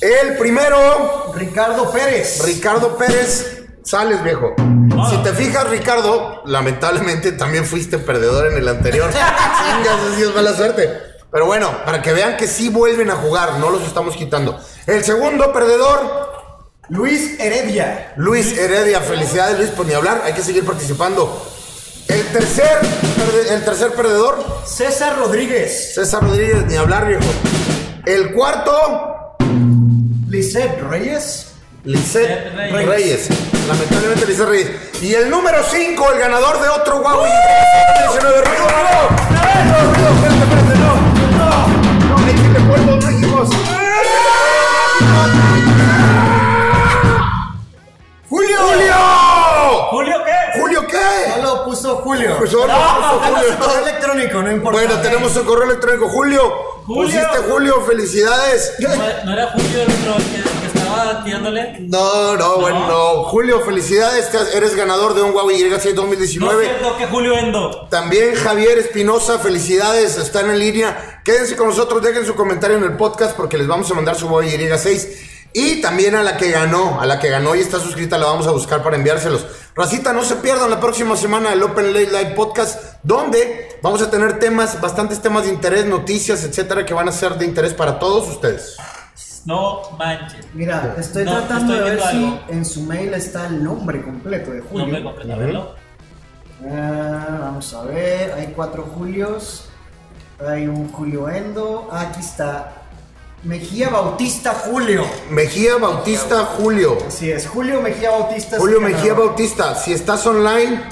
El primero, Ricardo Pérez. Ricardo Pérez, sales viejo. Si te fijas, Ricardo, lamentablemente también fuiste perdedor en el anterior. Chingas, así es mala suerte. Pero bueno, para que vean que sí vuelven a jugar, no los estamos quitando. El segundo perdedor, Luis Heredia. Luis Heredia. Felicidades, Luis, por ni hablar, hay que seguir participando. El tercer, el tercer perdedor, César Rodríguez. César Rodríguez, ni hablar, viejo. El cuarto, Lisette Reyes. Lisette Reyes. Reyes. Lamentablemente Lisette Reyes. Y el número 5, el ganador de otro Huawei. 19 ruido, ruido. Ruido, ruido, espérate, espérate, no. No, no, hay que le polvo mágicos. Julio. ¡Julio! ¿Julio qué? ¿Julio qué? Solo puso Julio. Pues solo puso Tengo Julio. correo electrónico, no importa. Bueno, tenemos su correo electrónico. Julio, Julio. pusiste Julio, felicidades. ¿No, no era Julio el otro que, que estaba tirándole? No, no, bueno, no. Julio, felicidades. Eres ganador de un Huawei Y6 No es 2019. cierto que Julio Endo. También Javier Espinosa, felicidades, están en línea. Quédense con nosotros, dejen su comentario en el podcast porque les vamos a mandar su Huawei Y6. Y también a la que ganó, a la que ganó y está suscrita, la vamos a buscar para enviárselos. Racita, no se pierdan la próxima semana el Open Late Live Podcast, donde vamos a tener temas, bastantes temas de interés, noticias, etcétera, que van a ser de interés para todos ustedes. No manches. Mira, estoy No, tratando estoy de ver si algo. en su mail está el nombre completo de Julio. Nombre completo, a verlo. Ah, vamos a ver, hay cuatro Julios. Hay un Julio Endo. Ah, aquí está. Mejía Bautista Julio. Mejía Bautista Julio. Así es, Julio Mejía Bautista. Julio Mejía ganador. Bautista. Si estás online,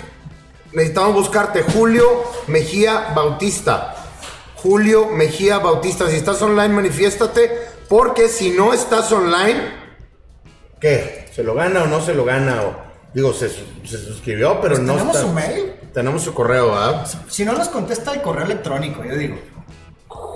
necesitamos buscarte. Julio Mejía Bautista. Julio Mejía Bautista. Si estás online, manifiéstate. Porque si no estás online, ¿qué? ¿Se lo gana o no se lo gana? O, digo, se, se suscribió, pero Pues no tenemos está. su mail. Tenemos su correo, ¿ah? Si no nos contesta el correo electrónico, yo digo.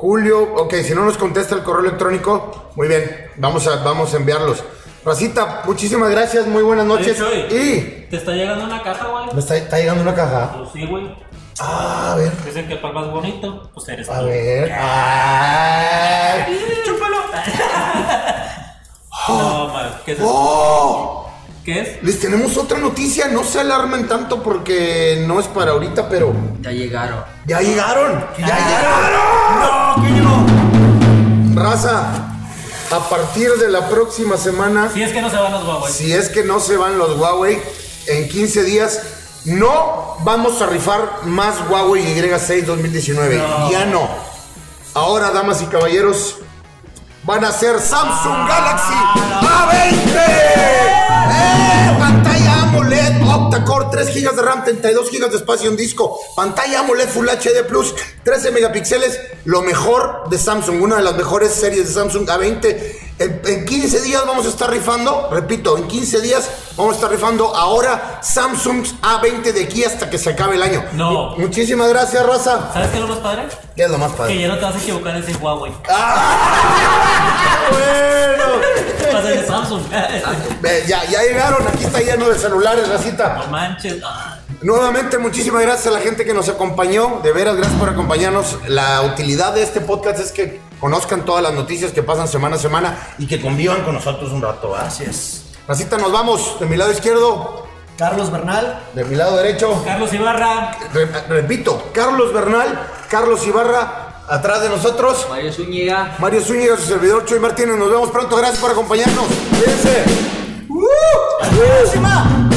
Julio, ok, si no nos contesta el correo electrónico, muy bien, vamos a, vamos a enviarlos. Racita, muchísimas gracias, muy buenas noches. Oye, Y ¿Te está llegando una caja, güey? me está, está llegando una caja. Pues sí, güey. Ah, a ver, Dicen que para el más bonito, pues eres a tú. ver. Ay. ¡Chúpalo! no, man. ¿Qué es? eso? ¡Oh! ¿Qué es? Les tenemos otra noticia, no se alarmen tanto porque no es para ahorita, pero Ya llegaron. ya llegaron. ¡Ya llegaron! ¡No! ¿Qué llegó? Raza, a partir de la próxima semana Si es que no se van los Huawei. Si es que no se van los Huawei en 15 días, no vamos a rifar más Huawei Y6 2019. Ya no. Ahora, damas y caballeros, van a ser Samsung Galaxy A20. ¡Eh! AMOLED octa-core, 3 GB de RAM, 32 GB de espacio en disco. Pantalla AMOLED Full HD Plus, 13 megapíxeles. Lo mejor de Samsung, una de las mejores series de Samsung A20. En, en 15 días vamos a estar rifando, repito, en 15 días vamos a estar rifando ahora Samsung A20 de aquí hasta que se acabe el año. No. Muchísimas gracias, raza. ¿Sabes qué es lo más padre? ¿Qué es lo más Que padre? ya no te vas a equivocar en ese Huawei. bueno. Vas a ser Samsung. Ve, Ya, ya llegaron, aquí está lleno de celulares, racita. no manches. Ah, Nuevamente, muchísimas gracias a la gente que nos acompañó. De veras, gracias por acompañarnos. La utilidad de este podcast es que conozcan todas las noticias que pasan semana a semana y que convivan con nosotros un rato. ¿ah? Así es. Racita, nos vamos. De mi lado izquierdo, Carlos Bernal. de mi lado derecho. Carlos Ibarra. Re- repito, Carlos Bernal, Carlos Ibarra, atrás de nosotros. Mario Zúñiga. Mario Zúñiga, su servidor Chuy Martínez. Nos vemos pronto. Gracias por acompañarnos. Cuídense. ¡Hasta la próxima!